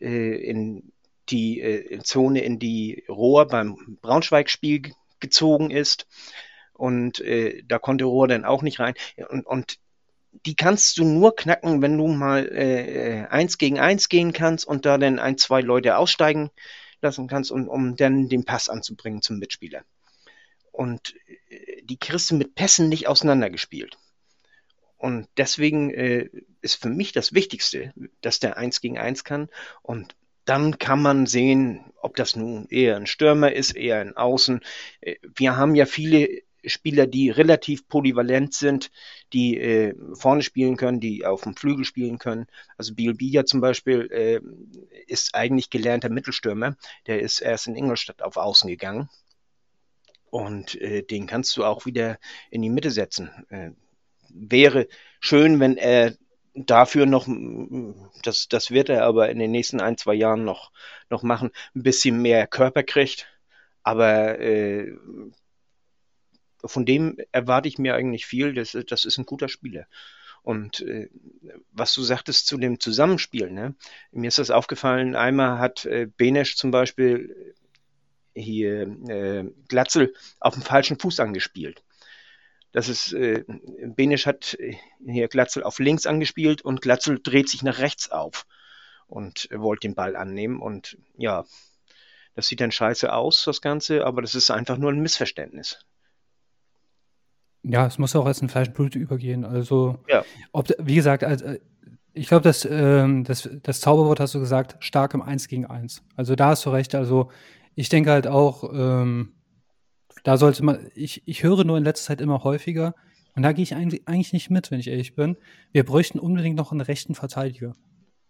äh, in die äh, Zone, in die Rohr beim Braunschweig-Spiel gezogen ist. Und äh, da konnte Rohr dann auch nicht rein. Und, und die kannst du nur knacken, wenn du mal äh, eins gegen eins gehen kannst und da dann ein, zwei Leute aussteigen lassen kannst, um, um dann den Pass anzubringen zum Mitspieler. Und äh, die kriegst du mit Pässen nicht auseinandergespielt. Und deswegen äh, ist für mich das Wichtigste, dass der eins gegen eins kann. Und dann kann man sehen, ob das nun eher ein Stürmer ist, eher ein Außen. Äh, wir haben ja viele Spieler, die relativ polyvalent sind, die äh, vorne spielen können, die auf dem Flügel spielen können. Also Biel Biya zum Beispiel äh, ist eigentlich gelernter Mittelstürmer. Der ist erst in Ingolstadt auf Außen gegangen. Und äh, den kannst du auch wieder in die Mitte setzen. Wäre schön, wenn er dafür noch, das, das wird er aber in den nächsten ein, zwei Jahren noch, noch machen, ein bisschen mehr Körper kriegt. Aber äh, von dem erwarte ich mir eigentlich viel. Das, das ist ein guter Spieler. Und äh, was du sagtest zu dem Zusammenspiel, ne? mir ist das aufgefallen, einmal hat äh, Benesch zum Beispiel hier äh, Glatzel auf dem falschen Fuß angespielt. Das ist, äh, Benisch hat äh, hier Glatzel auf links angespielt und Glatzel dreht sich nach rechts auf und wollte den Ball annehmen. Und ja, das sieht dann scheiße aus, das Ganze, aber das ist einfach nur ein Missverständnis. Ja, es muss auch als ein Fleischblut übergehen. Also, ja. ob, wie gesagt, also, ich glaube, das, ähm, das, das Zauberwort hast du gesagt, stark im 1 gegen 1. Also da hast du recht. Also ich denke halt auch, ähm, da sollte man, ich, ich höre nur in letzter Zeit immer häufiger, und da gehe ich eigentlich, eigentlich nicht mit, wenn ich ehrlich bin. Wir bräuchten unbedingt noch einen rechten Verteidiger.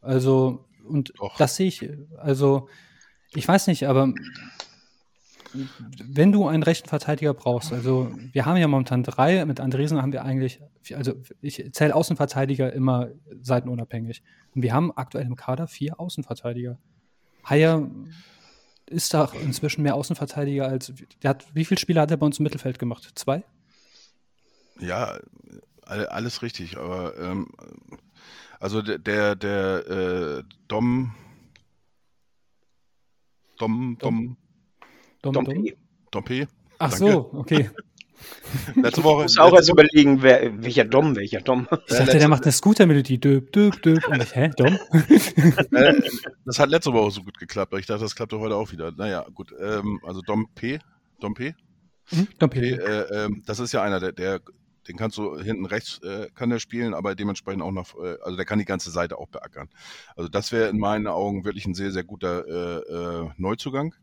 Also, und Doch. das sehe ich, also, ich weiß nicht, aber wenn du einen rechten Verteidiger brauchst, also wir haben ja momentan drei, mit Andresen haben wir eigentlich, also ich zähle Außenverteidiger immer seitenunabhängig. Und wir haben aktuell im Kader vier Außenverteidiger. Haier ist da inzwischen mehr Außenverteidiger als. Der hat, wie viele Spiele hat er bei uns im Mittelfeld gemacht? Zwei? Ja, alle- alles richtig, aber ähm, also der, der, äh, Dom, Dom, Dom, Dom, Dom Dom? P. Dompe, Ach so, okay. letzte Woche, muss auch erst überlegen, wer, welcher Dom, welcher Dom. Ich dachte, der macht eine Scooter-Melodie. Döp, döp, döp. Und ich, hä, Dom? Äh, das hat letzte Woche so gut geklappt, aber ich dachte, das klappte heute auch wieder. Naja, gut. Ähm, also Dom P. Dom P. Hm? Dom P P. äh, ähm, das ist ja einer, der, der, den kannst du hinten rechts, äh, kann der spielen, aber dementsprechend auch noch, äh, also der kann die ganze Seite auch beackern. Also das wäre in meinen Augen wirklich ein sehr, sehr guter äh, äh, Neuzugang.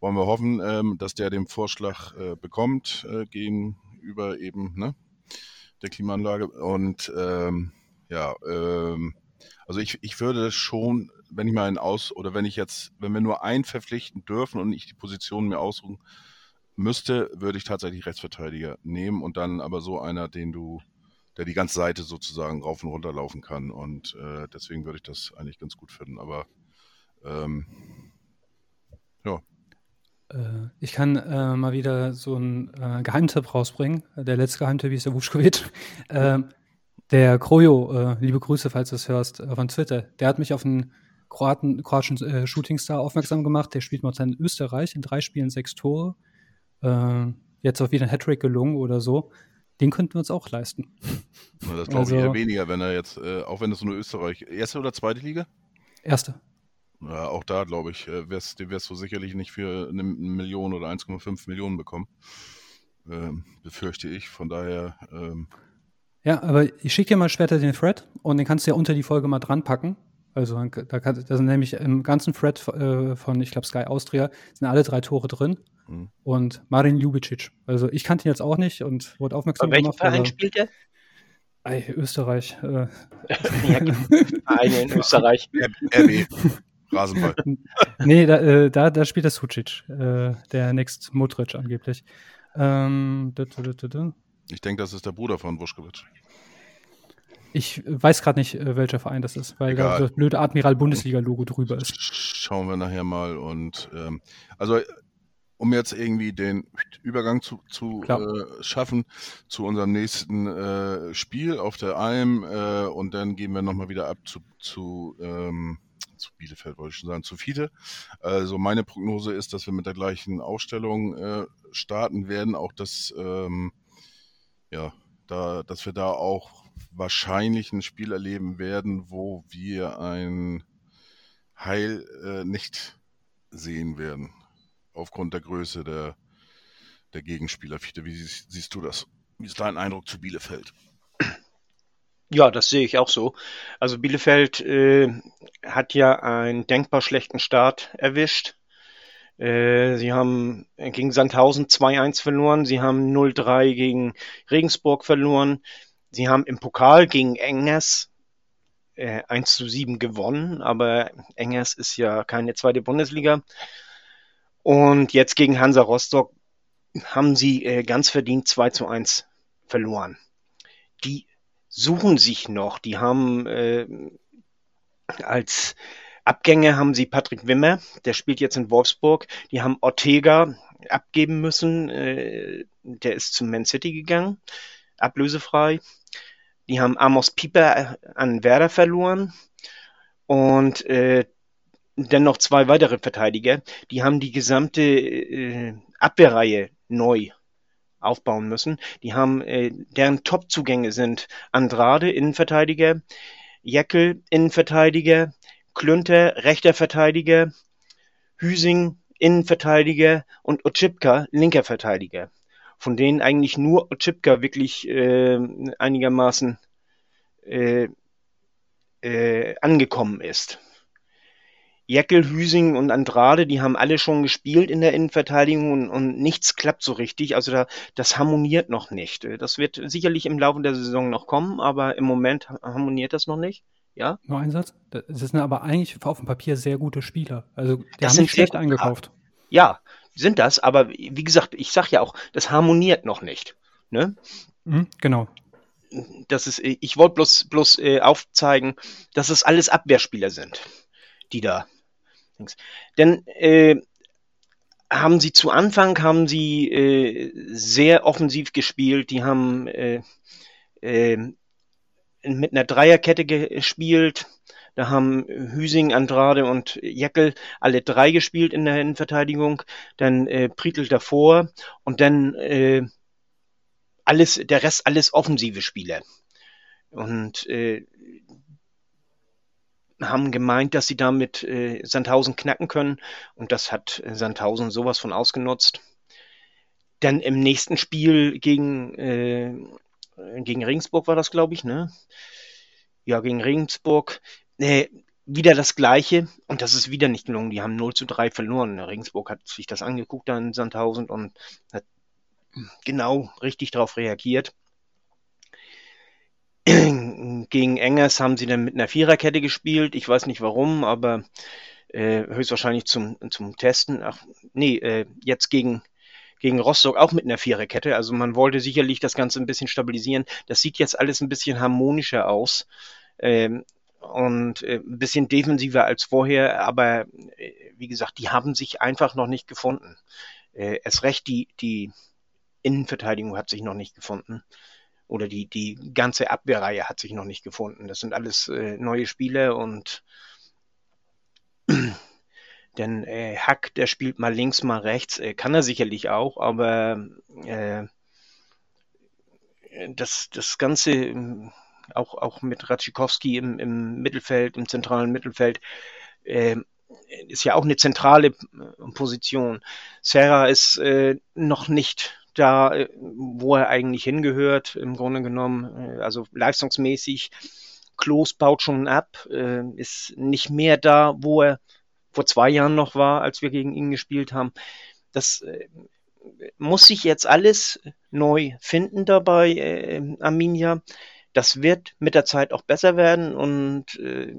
Wollen wir hoffen, ähm, dass der den Vorschlag äh, bekommt, äh, gegenüber eben ne, der Klimaanlage. Und ähm, ja, ähm, also ich, ich würde schon, wenn ich mal einen aus oder wenn ich jetzt, wenn wir nur einen verpflichten dürfen und ich die Position mir aussuchen müsste, würde ich tatsächlich Rechtsverteidiger nehmen und dann aber so einer, den du, der die ganze Seite sozusagen rauf und runter laufen kann. Und äh, deswegen würde ich das eigentlich ganz gut finden. Aber ähm, ja, ich kann äh, mal wieder so einen äh, Geheimtipp rausbringen. Der letzte Geheimtipp ist der Vuskovic. Ähm, der Krojo, äh, liebe Grüße, falls du es hörst, äh, von Twitter, der hat mich auf einen Kroaten, kroatischen äh, Shootingstar aufmerksam gemacht. Der spielt momentan in Österreich in drei Spielen sechs Tore. Äh, jetzt auch wieder ein Hattrick gelungen oder so. Den könnten wir uns auch leisten. das glaube Also- ich eher weniger, wenn er jetzt, äh, auch wenn es nur Österreich, erste oder zweite Liga? Erste. Ja, auch da, glaube ich, äh, wär's, den wirst du sicherlich nicht für eine Million oder 1,5 Millionen bekommen. Ähm, befürchte ich. Von daher, ähm, Ja, aber ich schicke dir mal später den Thread und den kannst du ja unter die Folge mal dran packen. Also da, kann, da sind nämlich im ganzen Thread äh, von, ich glaube, Sky Austria, sind alle drei Tore drin. Mhm. Und Marin Ljubicic. Also ich kannte ihn jetzt auch nicht und wurde aufmerksam Bei welchem gemacht. Verein aber- spielt er? Ey, Österreich. Äh, Ja, Vereine in Österreich. RB, Rasenball. nee, da, äh, da, da spielt der Sucic, äh, der Next Modric angeblich. Ähm, da. Ich denke, das ist der Bruder von Vuskovic. Ich weiß gerade nicht, äh, welcher Verein das ist, weil da Egal. das blöde Admiral-Bundesliga-Logo drüber ist. Schauen wir nachher mal. Und ähm, also um jetzt irgendwie den Übergang zu, zu äh, schaffen zu unserem nächsten äh, Spiel auf der Alm äh, und dann gehen wir nochmal wieder ab zu, zu, ähm, zu Bielefeld, wollte ich schon sagen, zu Fiete. Also meine Prognose ist, dass wir mit der gleichen Ausstellung äh, starten werden, auch dass, ähm, ja, da, dass wir da auch wahrscheinlich ein Spiel erleben werden, wo wir ein Heil äh, nicht sehen werden, aufgrund der Größe der, der Gegenspieler. Fiete, wie siehst, siehst du das? Wie ist dein Eindruck zu Bielefeld? Ja, das sehe ich auch so. Also Bielefeld äh, hat ja einen denkbar schlechten Start erwischt. Äh, sie haben gegen Sandhausen 2-1 verloren. Sie haben 0-3 gegen Regensburg verloren. Sie haben im Pokal gegen Engers äh, 1 zu 7 gewonnen, aber Engers ist ja keine zweite Bundesliga. Und jetzt gegen Hansa Rostock haben sie äh, ganz verdient 2 zu 1 verloren. Die suchen sich noch. Die haben äh, als Abgänge haben sie Patrick Wimmer, der spielt jetzt in Wolfsburg. Die haben Ortega abgeben müssen, äh, der ist zum Man City gegangen, ablösefrei. Die haben Amos Pieper an Werder verloren und äh, dann noch zwei weitere Verteidiger. Die haben die gesamte äh, Abwehrreihe neu aufbauen müssen. Die haben, äh, deren Top-Zugänge sind Andrade, Innenverteidiger, Jeckel, Innenverteidiger, Klünter, rechter Verteidiger, Hüsing, Innenverteidiger und Otschipka, linker Verteidiger. Von denen eigentlich nur Otschipka wirklich äh, einigermaßen äh, äh, angekommen ist. Jeckel, Hüsing und Andrade, die haben alle schon gespielt in der Innenverteidigung und, und nichts klappt so richtig. Also da, das harmoniert noch nicht. Das wird sicherlich im Laufe der Saison noch kommen, aber im Moment harmoniert das noch nicht. Ja? Nur ein Satz. Das sind aber eigentlich auf dem Papier sehr gute Spieler. Also die das haben nicht schlecht eingekauft. Ja, sind das, aber wie gesagt, ich sag ja auch, das harmoniert noch nicht. Ne? Mhm, genau. Das ist, ich wollte bloß, bloß äh, aufzeigen, dass es alles Abwehrspieler sind, die da denn äh, haben sie zu Anfang haben sie äh, sehr offensiv gespielt. Die haben äh, äh, mit einer Dreierkette gespielt. Da haben Hüsing, Andrade und Jeckel alle drei gespielt in der Innenverteidigung. Dann äh, Prietl davor und dann äh, alles, der Rest alles offensive Spieler. Und äh, haben gemeint, dass sie damit äh, Sandhausen knacken können und das hat äh, Sandhausen sowas von ausgenutzt. Dann im nächsten Spiel gegen, äh, gegen Regensburg war das, glaube ich, ne? Ja, gegen Regensburg. Äh, wieder das Gleiche und das ist wieder nicht gelungen. Die haben 0 zu 3 verloren. Regensburg hat sich das angeguckt da in Sandhausen und hat genau richtig darauf reagiert. Gegen Engers haben sie dann mit einer Viererkette gespielt. Ich weiß nicht warum, aber äh, höchstwahrscheinlich zum, zum Testen. Ach, nee, äh, jetzt gegen, gegen Rostock auch mit einer Viererkette. Also man wollte sicherlich das Ganze ein bisschen stabilisieren. Das sieht jetzt alles ein bisschen harmonischer aus. Ähm, und äh, ein bisschen defensiver als vorher, aber äh, wie gesagt, die haben sich einfach noch nicht gefunden. Äh, erst recht die, die Innenverteidigung hat sich noch nicht gefunden oder die, die ganze Abwehrreihe hat sich noch nicht gefunden. Das sind alles äh, neue Spieler und denn äh, Hack, der spielt mal links, mal rechts, äh, kann er sicherlich auch, aber äh, das, das Ganze ähm, auch, auch mit Ratschikowski im, im Mittelfeld, im zentralen Mittelfeld, äh, ist ja auch eine zentrale äh, Position. Serra ist äh, noch nicht da, äh, wo er eigentlich hingehört, im Grunde genommen, äh, also leistungsmäßig. Klos baut schon ab, äh, ist nicht mehr da, wo er vor zwei Jahren noch war, als wir gegen ihn gespielt haben. Das muss sich jetzt alles neu finden dabei, äh, Arminia. Das wird mit der Zeit auch besser werden und äh,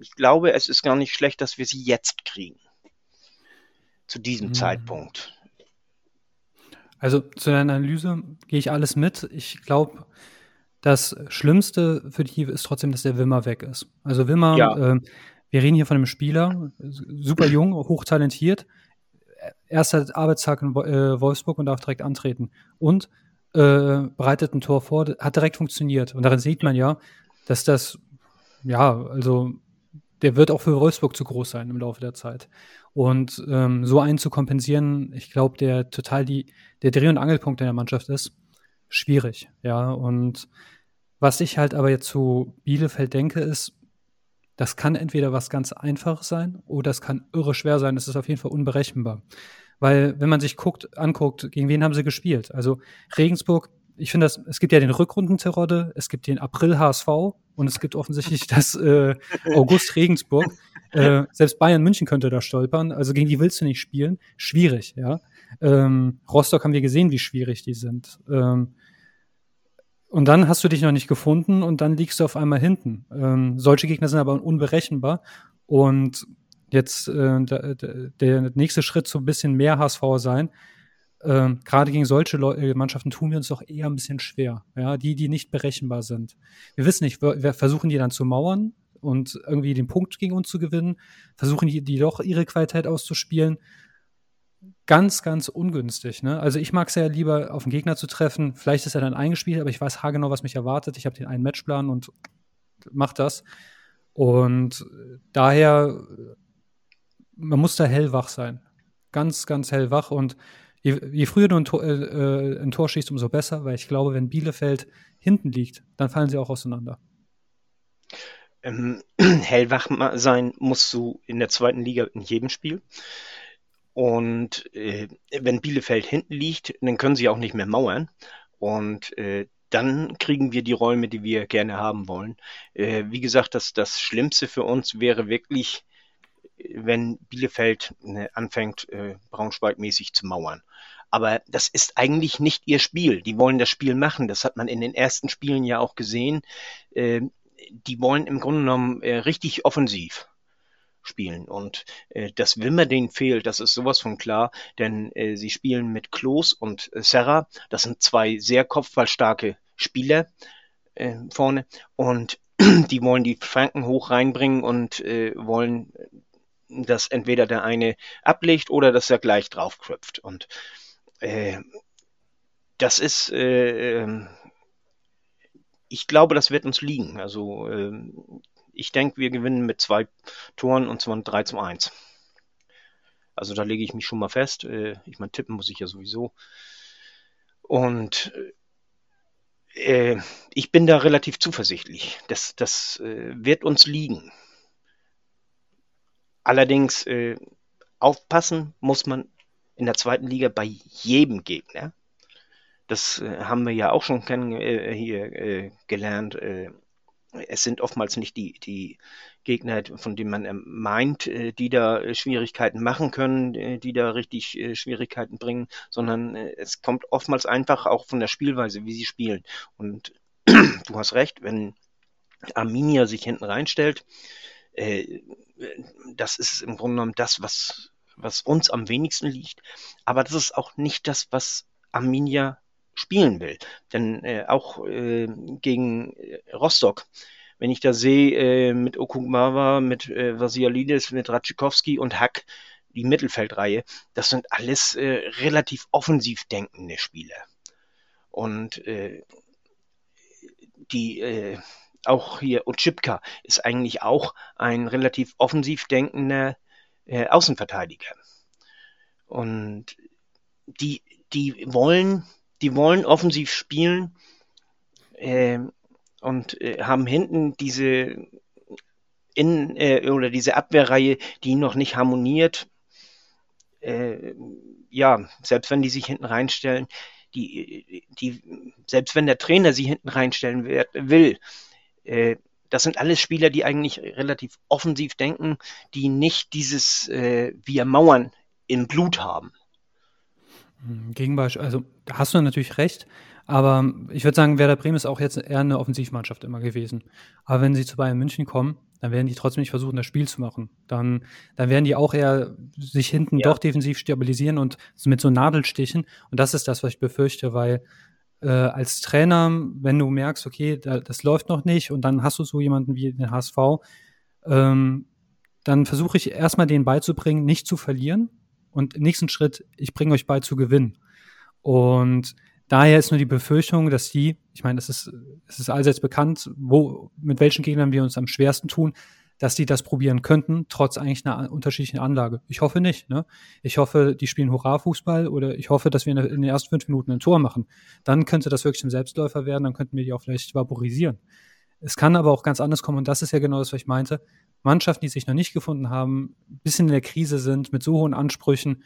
ich glaube, es ist gar nicht schlecht, dass wir sie jetzt kriegen. Zu diesem mhm. Zeitpunkt. Also zu der Analyse gehe ich alles mit. Ich glaube, das Schlimmste für die ist trotzdem, dass der Wimmer weg ist. Also Wimmer, ja. äh, wir reden hier von einem Spieler, super jung, hochtalentiert, erster Arbeitstag in äh, Wolfsburg und darf direkt antreten. Und äh, bereitet ein Tor vor, hat direkt funktioniert. Und darin sieht man ja, dass das, ja, also der wird auch für Wolfsburg zu groß sein im Laufe der Zeit. Und ähm, so einen zu kompensieren, ich glaube, der total die, der Dreh- und Angelpunkt in der Mannschaft ist, schwierig. Ja, und was ich halt aber jetzt zu Bielefeld denke, ist, das kann entweder was ganz Einfaches sein oder es kann irre schwer sein. Es ist auf jeden Fall unberechenbar. Weil, wenn man sich guckt, anguckt, gegen wen haben sie gespielt? Also Regensburg, ich finde, es gibt ja den Rückrundenterodde, es gibt den April HSV und es gibt offensichtlich das äh, August Regensburg. Äh, selbst Bayern München könnte da stolpern. Also gegen die willst du nicht spielen. Schwierig, ja. Ähm, Rostock haben wir gesehen, wie schwierig die sind. Ähm, und dann hast du dich noch nicht gefunden und dann liegst du auf einmal hinten. Ähm, solche Gegner sind aber unberechenbar. Und jetzt äh, der, der, nächste Schritt so ein bisschen mehr HSV sein. Ähm, Gerade gegen solche Leu äh, Mannschaften tun wir uns doch eher ein bisschen schwer. Ja, die, die nicht berechenbar sind. Wir wissen nicht, wir, versuchen die dann zu mauern und irgendwie den Punkt gegen uns zu gewinnen, versuchen die, die doch ihre Qualität auszuspielen ganz, ganz ungünstig. Ne? Also ich mag es ja lieber, auf einen Gegner zu treffen. Vielleicht ist er dann eingespielt, aber ich weiß haargenau, was mich erwartet. Ich habe den einen Matchplan und mach das. Und daher, man muss da hellwach sein. Ganz, ganz hellwach. Und je, je früher du ein Tor, äh, ein Tor schießt, umso besser, weil ich glaube, wenn Bielefeld hinten liegt, dann fallen sie auch auseinander. Ähm, hellwach sein musst du in der zweiten Liga in jedem Spiel. Und äh, wenn Bielefeld hinten liegt, dann können sie auch nicht mehr mauern. Und äh, dann kriegen wir die Räume, die wir gerne haben wollen. Äh, wie gesagt, das, das Schlimmste für uns wäre wirklich, wenn Bielefeld äh, anfängt, äh, Braunschweig-mäßig zu mauern. Aber das ist eigentlich nicht ihr Spiel. Die wollen das Spiel machen. Das hat man in den ersten Spielen ja auch gesehen. Äh, die wollen im Grunde genommen äh, richtig offensiv spielen. Und äh, dass Wimmer denen fehlt, das ist sowas von klar, denn äh, sie spielen mit Klos und äh, Serra. Das sind zwei sehr kopfballstarke Spieler äh, vorne und die wollen die Franken hoch reinbringen und äh, wollen, dass entweder der eine ablegt oder dass er gleich draufkröpft. Und äh, das ist, äh, ähm, ich glaube, das wird uns liegen. Also äh, ich denke, wir gewinnen mit zwei Toren und zwar 3 zu 1. Also da lege ich mich schon mal fest. Äh, ich meine, tippen muss ich ja sowieso. Und äh, ich bin da relativ zuversichtlich. Das, das äh, wird uns liegen. Allerdings äh, aufpassen muss man in der zweiten Liga bei jedem Gegner. Das äh, haben wir ja auch schon kennen, äh, hier gelernt es sind oftmals nicht die, die Gegner, von denen man meint, äh, die da äh, Schwierigkeiten machen können, äh, die da richtig Schwierigkeiten bringen, sondern es kommt oftmals einfach auch von der Spielweise, wie sie spielen. Und du hast recht, wenn Arminia sich hinten reinstellt, das ist im Grunde genommen das, was, was uns am wenigsten liegt. Aber das ist auch nicht das, was Arminia spielen will. Denn äh, auch äh, gegen äh, Rostock, wenn ich da sehe, äh, mit Okumawa, mit äh, Vasialidis, mit Ratschikowski und Hack, die Mittelfeldreihe, das sind alles äh, relativ offensiv denkende Spieler. Und äh, die äh, auch hier Otschipka ist eigentlich auch ein relativ offensiv denkender äh, Außenverteidiger. Und die, die wollen die wollen offensiv spielen äh, und äh, haben hinten diese in äh, oder diese Abwehrreihe, die noch nicht harmoniert. Äh, ja, selbst wenn die sich hinten reinstellen, die, die, selbst wenn der Trainer sie hinten reinstellen wird, will, äh, das sind alles Spieler, die eigentlich relativ offensiv denken, die nicht dieses äh, wir Mauern im Blut haben. Hm, Gegenbeispiel, also da hast du natürlich recht, aber ich würde sagen, Werder Bremen ist auch jetzt eher eine Offensivmannschaft immer gewesen. Aber wenn sie zu Bayern München kommen, dann werden die trotzdem nicht versuchen, das Spiel zu machen. Dann, dann werden die auch eher sich hinten ja. doch defensiv stabilisieren und mit so Nadelstichen. Und das ist das, was ich befürchte, weil äh, als Trainer, wenn du merkst, okay, da, das läuft noch nicht und dann hast du so jemanden wie den HSV, ähm, dann versuche ich erstmal denen beizubringen, nicht zu verlieren, und im nächsten Schritt, ich bringe euch bei zu gewinnen. Und daher ist nur die Befürchtung, dass die, ich meine, es ist, es ist allseits bekannt, wo, mit welchen Gegnern wir uns am schwersten tun, dass die das probieren könnten, trotz eigentlich einer unterschiedlichen Anlage. Ich hoffe nicht. Ne? Ich hoffe, die spielen Hurra-Fußball oder ich hoffe, dass wir in, den ersten fünf Minuten ein Tor machen. Dann könnte das wirklich ein Selbstläufer werden, dann könnten wir die auch vielleicht vaporisieren. Es kann aber auch ganz anders kommen und das ist ja genau das, was ich meinte. Mannschaften, die sich noch nicht gefunden haben, ein bisschen in der Krise sind, mit so hohen Ansprüchen,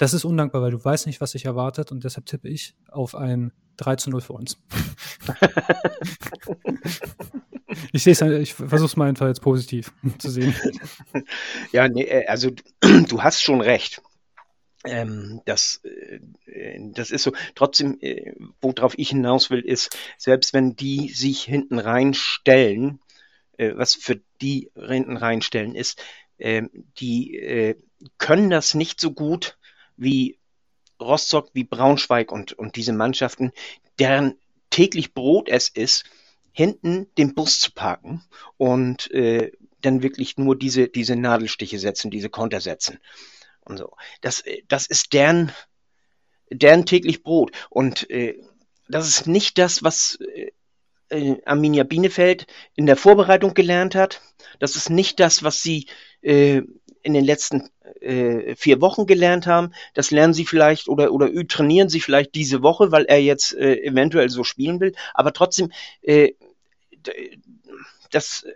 das ist undankbar, weil du weißt nicht, was sich erwartet und deshalb tippe ich auf ein 3 zu 0 für uns. ich sehe es, ich versuche es mal einfach jetzt positiv zu sehen. Ja, nee, äh, also du hast schon recht. Ähm, das, äh, das ist so. Trotzdem, äh, worauf ich hinaus will, ist, selbst wenn die sich hinten reinstellen, äh, was für die hinten reinstellen ist, äh, die äh, können das nicht so gut wie Rostock, wie Braunschweig und, und diese Mannschaften, deren täglich Brot es ist, hinten den Bus zu parken und äh, dann wirklich nur diese, diese Nadelstiche setzen, diese Konter setzen und so. Das, äh, das ist deren, deren täglich Brot. Und äh, das ist nicht das, was äh, äh, Arminia Bielefeld in der Vorbereitung gelernt hat. Das ist nicht das, was sie äh, in den letzten äh, vier Wochen gelernt haben. Das lernen sie vielleicht oder, oder trainieren sie vielleicht diese Woche, weil er jetzt äh, eventuell so spielen will. Aber trotzdem, äh, das,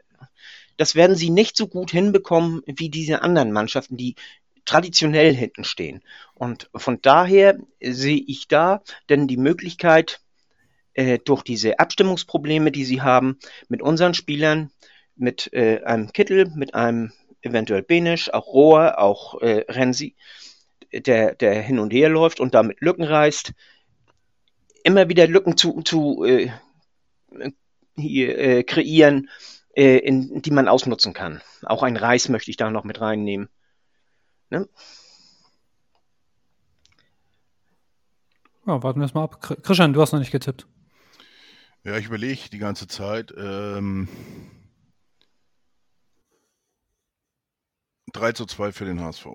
das werden sie nicht so gut hinbekommen wie diese anderen Mannschaften, die traditionell hinten stehen. Und von daher sehe ich da denn die Möglichkeit, äh, durch diese Abstimmungsprobleme, die sie haben, mit unseren Spielern, mit äh, einem Kittel, mit einem eventuell Benisch, auch Rohr, auch äh, Renzi, der, der hin und her läuft und damit Lücken reißt, immer wieder Lücken zu, zu äh, hier, äh, kreieren, äh, in, die man ausnutzen kann. Auch ein Reis möchte ich da noch mit reinnehmen. Ne? Ja, warten wir es mal ab. Christian, du hast noch nicht getippt. Ja, ich überlege die ganze Zeit. Ähm, 3 zu 2 für den HSV.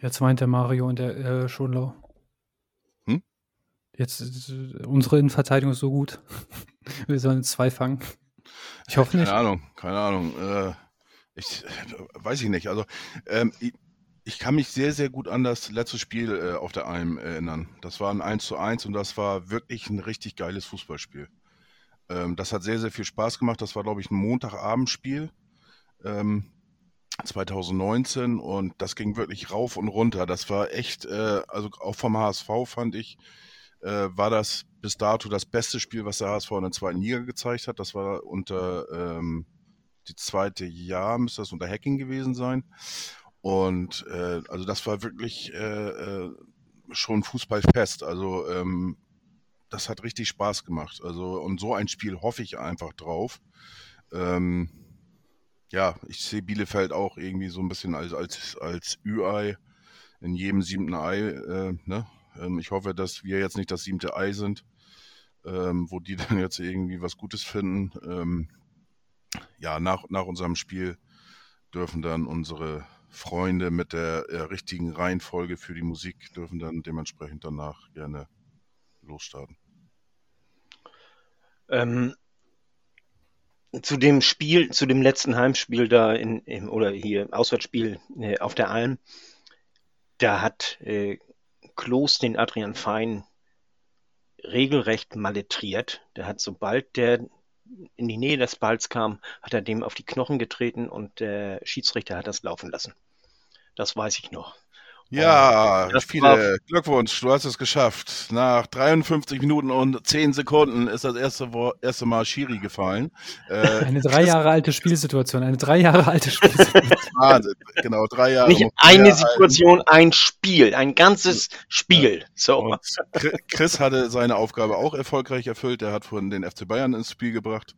Jetzt meint der Mario und der äh, Schonlau. Hm? Jetzt äh, unsere Innenverteidigung ist so gut. Wir sollen zwei fangen. Ich hoffe nicht. Keine Ahnung, keine Ahnung. Äh, ich weiß ich nicht. Also ähm, ich, ich, kann mich sehr, sehr gut an das letzte Spiel äh, auf der Alm erinnern. Das war ein 1 zu 1 und das war wirklich ein richtig geiles Fußballspiel. Ähm, das hat sehr, sehr viel Spaß gemacht. Das war, glaube ich, ein Montagabendspiel. Ähm, 2019 und das ging wirklich rauf und runter. Das war echt, äh, also auch vom HSV fand ich, äh, war das bis dato das beste Spiel, was der HSV in der zweiten Liga gezeigt hat. Das war unter ähm, die zweite Jahr, müsste das unter Hacking gewesen sein. Und äh, also das war wirklich äh, äh, schon Fußballfest. Also ähm, das hat richtig Spaß gemacht. Also und so ein Spiel hoffe ich einfach drauf. Ähm, ja, ich sehe Bielefeld auch irgendwie so ein bisschen als als als Ü-Ei in jedem siebten Ei. Äh, ne? Ähm, ich hoffe, dass wir jetzt nicht das siebte Ei sind, ähm, wo die dann jetzt irgendwie was Gutes finden. Ähm, ja, nach, nach unserem Spiel dürfen dann unsere Freunde mit der äh, richtigen Reihenfolge für die Musik dürfen dann dementsprechend danach gerne losstarten. Ähm, zu dem Spiel, zu dem letzten Heimspiel da in, in oder hier Auswärtsspiel äh, auf der Alm, da hat äh, Klos den Adrian Fein regelrecht maletriert. Der hat, sobald der in die Nähe des Balls kam, hat er dem auf die Knochen getreten und der Schiedsrichter hat das laufen lassen. Das weiß ich noch. Ja, viele Glückwunsch, du hast es geschafft. Nach 53 Minuten und 10 Sekunden ist das erste, erste Mal Schiri gefallen. Äh, eine drei Jahre alte Spielsituation, eine drei Jahre alte Spielsituation. Wahnsinn, genau, drei Jahre. Nicht eine Situation, ein Spiel, ein ganzes Spiel. So. Chris hatte seine Aufgabe auch erfolgreich erfüllt. Er hat von den FC Bayern ins Spiel gebracht.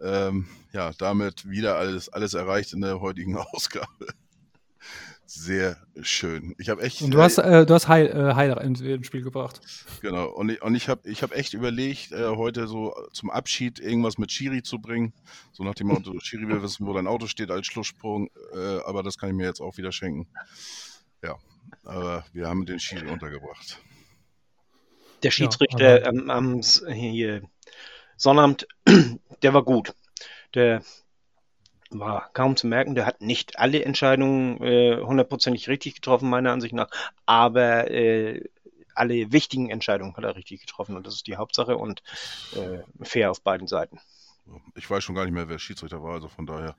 Ähm, ja, damit wieder alles, alles erreicht in der heutigen Ausgabe sehr schön. Ich habe echt. Und du hast, äh, du hast Heil, äh, Heil ins, ins, Spiel gebracht. Genau. Und ich, und ich habe ich hab echt überlegt, äh, heute so zum Abschied irgendwas mit Schiri zu bringen. So nach dem Motto, Schiri will wissen, wo dein Auto steht als Schlusssprung. Äh, aber das kann ich mir jetzt auch wieder schenken. Ja. Aber wir haben den Schiri untergebracht. Der Schiedsrichter ja, am, am hier, Sonnabend, der war gut. Der war kaum zu merken. Der hat nicht alle Entscheidungen äh, hundertprozentig richtig getroffen, meiner Ansicht nach, aber äh, alle wichtigen Entscheidungen hat er richtig getroffen und das ist die Hauptsache und äh, fair auf beiden Seiten. Ich weiß schon gar nicht mehr, wer Schiedsrichter war, also von daher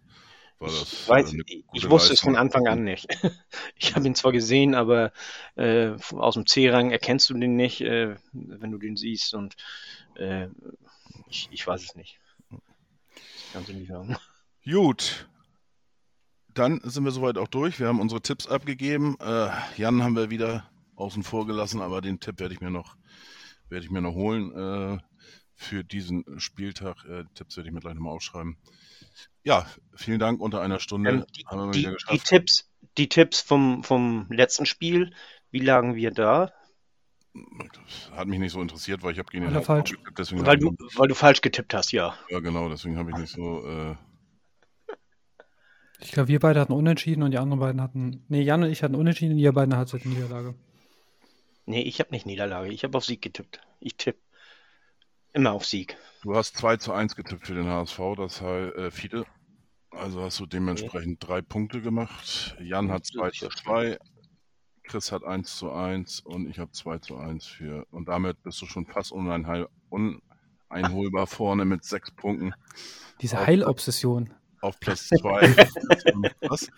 war das. Ich, weiß, äh, ich wusste es von Anfang an nicht. Ich habe ihn zwar gesehen, aber äh, aus dem C-Rang erkennst du den nicht, äh, wenn du den siehst und ich, ich weiß es nicht. Kannst du nicht sagen. Gut. Dann sind wir soweit auch durch. Wir haben unsere Tipps abgegeben. Äh, Jan haben wir wieder außen vor gelassen, aber den Tipp werde ich mir noch, werde ich mir noch holen äh, für diesen Spieltag. Äh, Tipps werde ich mir gleich nochmal aufschreiben. Ja, vielen Dank. Unter einer Stunde Ähm, die, haben wir die, wieder die geschafft. Tipps, die Tipps vom, vom letzten Spiel, wie lagen wir da? Das hat mich nicht so interessiert, weil ich habe gegen den falsch. getippt, Deswegen Weil du, weil du falsch getippt hast, ja. ja, genau, deswegen habe ich nicht so. Äh, Ich glaube, wir beide hatten unentschieden und die anderen beiden hatten. Nee, Jan und ich hatten unentschieden und ihr beiden hattet eine Niederlage. Nee, ich habe nicht Niederlage. Ich habe auf Sieg getippt. Ich tippe immer auf Sieg. du hast 2 zu 1 getippt für den HSV, das heißt, äh, Fiete. Also hast du dementsprechend drei Punkte gemacht. Jan hat 2 zu 2, Chris hat 1 zu 1 und ich habe 2 zu 1 für. Und damit bist du schon fast uneinhal- uneinholbar vorne mit sechs Punkten Diese Heilobsession. auf Platz 2. Was?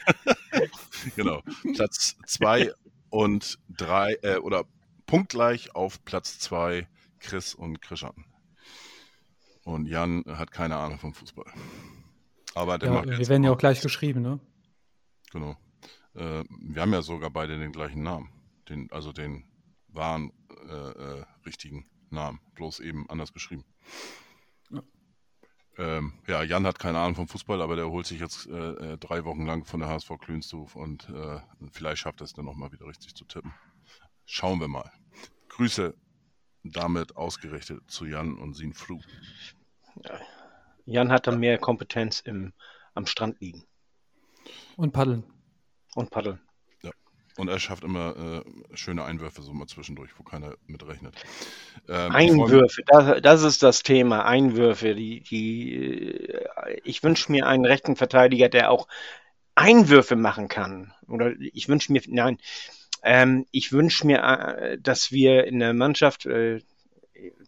genau. Platz 2 und 3 äh, oder punktgleich auf Platz 2 Chris und Christian. Und Jan hat keine Ahnung vom Fußball. Aber der Ja, macht wir werden ja auch- auch gleich geschrieben, ne? Genau. Äh, wir haben ja sogar beide den gleichen Namen. Den, also den wahren, äh, äh, richtigen Namen. Bloß eben anders geschrieben. Ja. Ähm, ja, Jan hat keine Ahnung vom Fußball, aber der holt sich jetzt äh, äh, drei Wochen lang von der HSV Klünstuf und äh, vielleicht schafft er es dann nochmal wieder richtig zu tippen. Schauen wir mal. Grüße damit ausgerichtet zu Jan und Sin Fru. Jan hat da mehr Kompetenz im, am Strand liegen Und paddeln. und paddeln. Und er schafft immer äh, schöne Einwürfe so mal zwischendurch, wo keiner mit rechnet. Ähm, Einwürfe, das, das ist das Thema. Einwürfe. Die, die, äh, ich wünsche mir einen rechten Verteidiger, der auch Einwürfe machen kann. Oder ich wünsche mir, nein, ähm, ich wünsche mir, äh, dass wir in der Mannschaft, äh,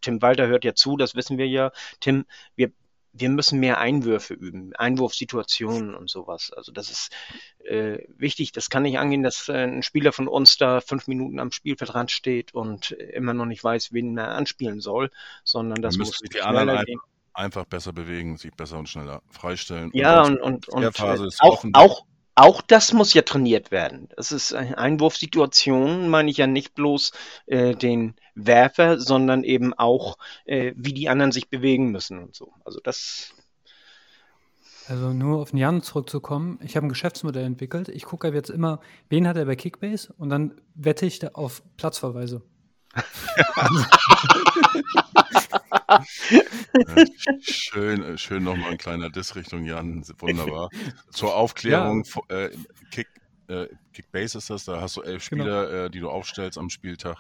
Tim Walter hört ja zu, das wissen wir ja. Tim, wir, wir müssen mehr Einwürfe üben, Einwurfsituationen und sowas. Also das ist äh, wichtig. Das kann nicht angehen, dass äh, ein Spieler von uns da fünf Minuten am Spielfeldrand steht und immer noch nicht weiß, wen er anspielen soll, sondern das muss die anderen gehen. einfach besser bewegen, sich besser und schneller freistellen. Ja, und, und, der und Phase ist auch, auch, auch das muss ja trainiert werden. Das ist eine Einwurfsituation, meine ich ja nicht bloß äh, den Werfer, sondern eben auch, äh, wie die anderen sich bewegen müssen und so. Also das, Also nur auf den Jan zurückzukommen. Ich habe ein Geschäftsmodell entwickelt. Ich gucke jetzt immer, wen hat er bei Kickbase und dann wette ich da auf Platzverweise. Schön, äh, schön nochmal ein kleiner Diss Richtung Jan, wunderbar. Zur Aufklärung, vo- äh, Kick, äh, Kickbase ist das, da hast du elf Genau. Spieler, äh, die du aufstellst am Spieltag.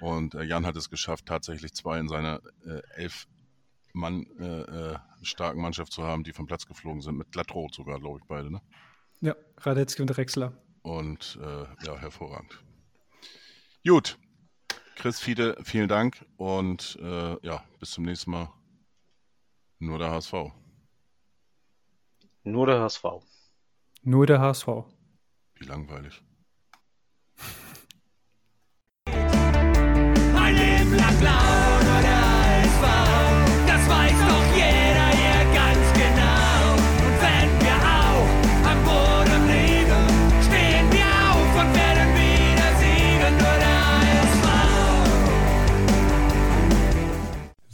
Und äh, Jan hat es geschafft, tatsächlich zwei in seiner äh, elf Mann starken Mannschaft zu haben, die vom Platz geflogen sind, mit Glattrot sogar, glaube ich, beide. Ne? Ja, Radetzky und Drexler. Und ja, hervorragend. Gut. Chris Fiede, vielen Dank und äh, ja, bis zum nächsten Mal. Nur der HSV. nur der HSV. Nur der HSV. Wie langweilig. Ein Leben lang blau